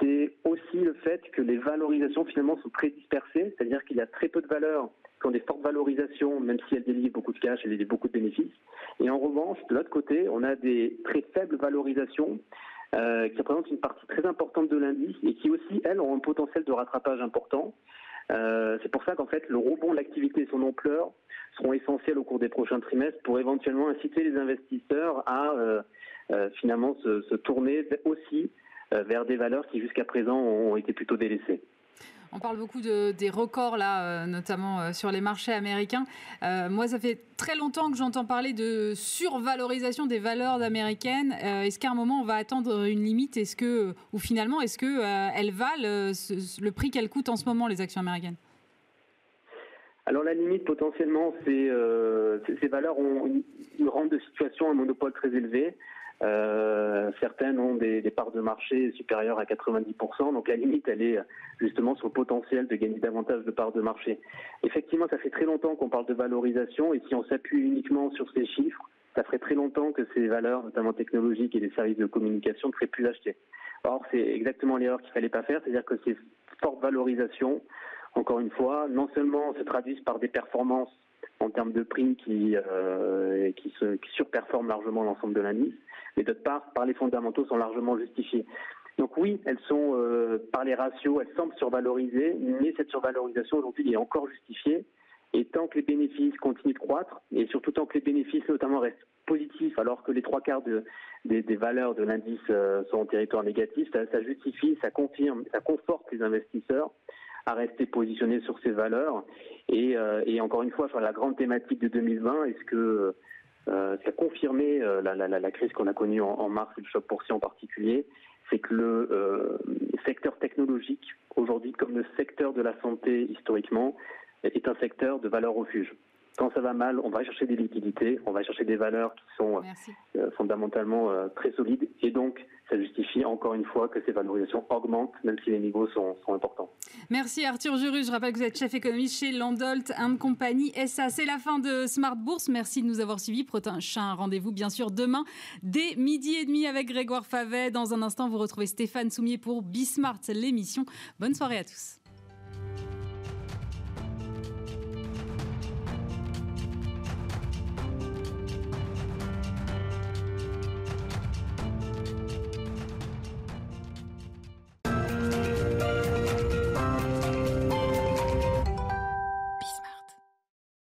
c'est aussi le fait que les valorisations finalement sont très dispersées, c'est-à-dire qu'il y a très peu de valeurs qui ont des fortes valorisations, même si elles délivrent beaucoup de cash, elles délivrent beaucoup de bénéfices. Et en revanche, de l'autre côté, on a des très faibles valorisations euh, qui représentent une partie très importante de l'indice et qui aussi, elles, ont un potentiel de rattrapage important. Euh, c'est pour ça qu'en fait, le rebond de l'activité et son ampleur seront essentiels au cours des prochains trimestres pour éventuellement inciter les investisseurs à euh, euh, finalement se, tourner aussi vers des valeurs qui jusqu'à présent ont été plutôt délaissées. On parle beaucoup de, des records là, notamment sur les marchés américains. moi, ça fait très longtemps que j'entends parler de survalorisation des valeurs américaines. est-ce qu'à un moment on va attendre une limite? Est-ce que, ou finalement, est-ce que elles valent le prix qu'elles coûtent en ce moment les actions américaines? Alors la limite potentiellement, c'est euh, ces valeurs ont une, rente de situation, un monopole très élevé. Euh, certaines ont des, parts de marché supérieures à 90%, donc la limite, elle est justement sur le potentiel de gagner davantage de parts de marché. Effectivement, ça fait très longtemps qu'on parle de valorisation, et si on s'appuie uniquement sur ces chiffres, ça ferait très longtemps que ces valeurs, notamment technologiques et les services de communication, ne seraient plus achetées. Or, c'est exactement l'erreur qu'il fallait pas faire, c'est-à-dire que ces fortes valorisations encore une fois, non seulement se traduisent par des performances en termes de prix qui, euh, surperforment largement l'ensemble de l'indice, mais d'autre part, par les fondamentaux sont largement justifiés. Donc oui, elles sont, euh, par les ratios, elles semblent survalorisées, mais cette survalorisation aujourd'hui est encore justifiée. Et tant que les bénéfices continuent de croître, et surtout tant que les bénéfices notamment restent positifs, alors que les trois quarts de, des, valeurs de l'indice euh, sont en territoire négatif, ça, ça justifie, ça confirme, ça conforte les investisseurs à rester positionné sur ces valeurs. Et, euh, et encore une fois, sur la grande thématique de 2020, est-ce que euh, ça a confirmé euh, la, la, la, crise qu'on a connue en, mars et le choc boursier en particulier, c'est que le secteur technologique, aujourd'hui comme le secteur de la santé historiquement, est un secteur de valeur refuge. Quand ça va mal, on va chercher des liquidités, on va chercher des valeurs qui sont euh, fondamentalement euh, très solides. Et donc, ça justifie encore une fois que ces valorisations augmentent, même si les niveaux sont, importants. Merci Arthur Juru. Je rappelle que vous êtes chef économiste chez Landolt Compagnie SA. C'est la fin de Smart Bourse. Merci de nous avoir suivis. Prochain rendez-vous, bien sûr, demain, dès midi et demi avec Grégoire Favet. Dans un instant, vous retrouvez Stéphane Soumier pour Bismart, l'émission. Bonne soirée à tous.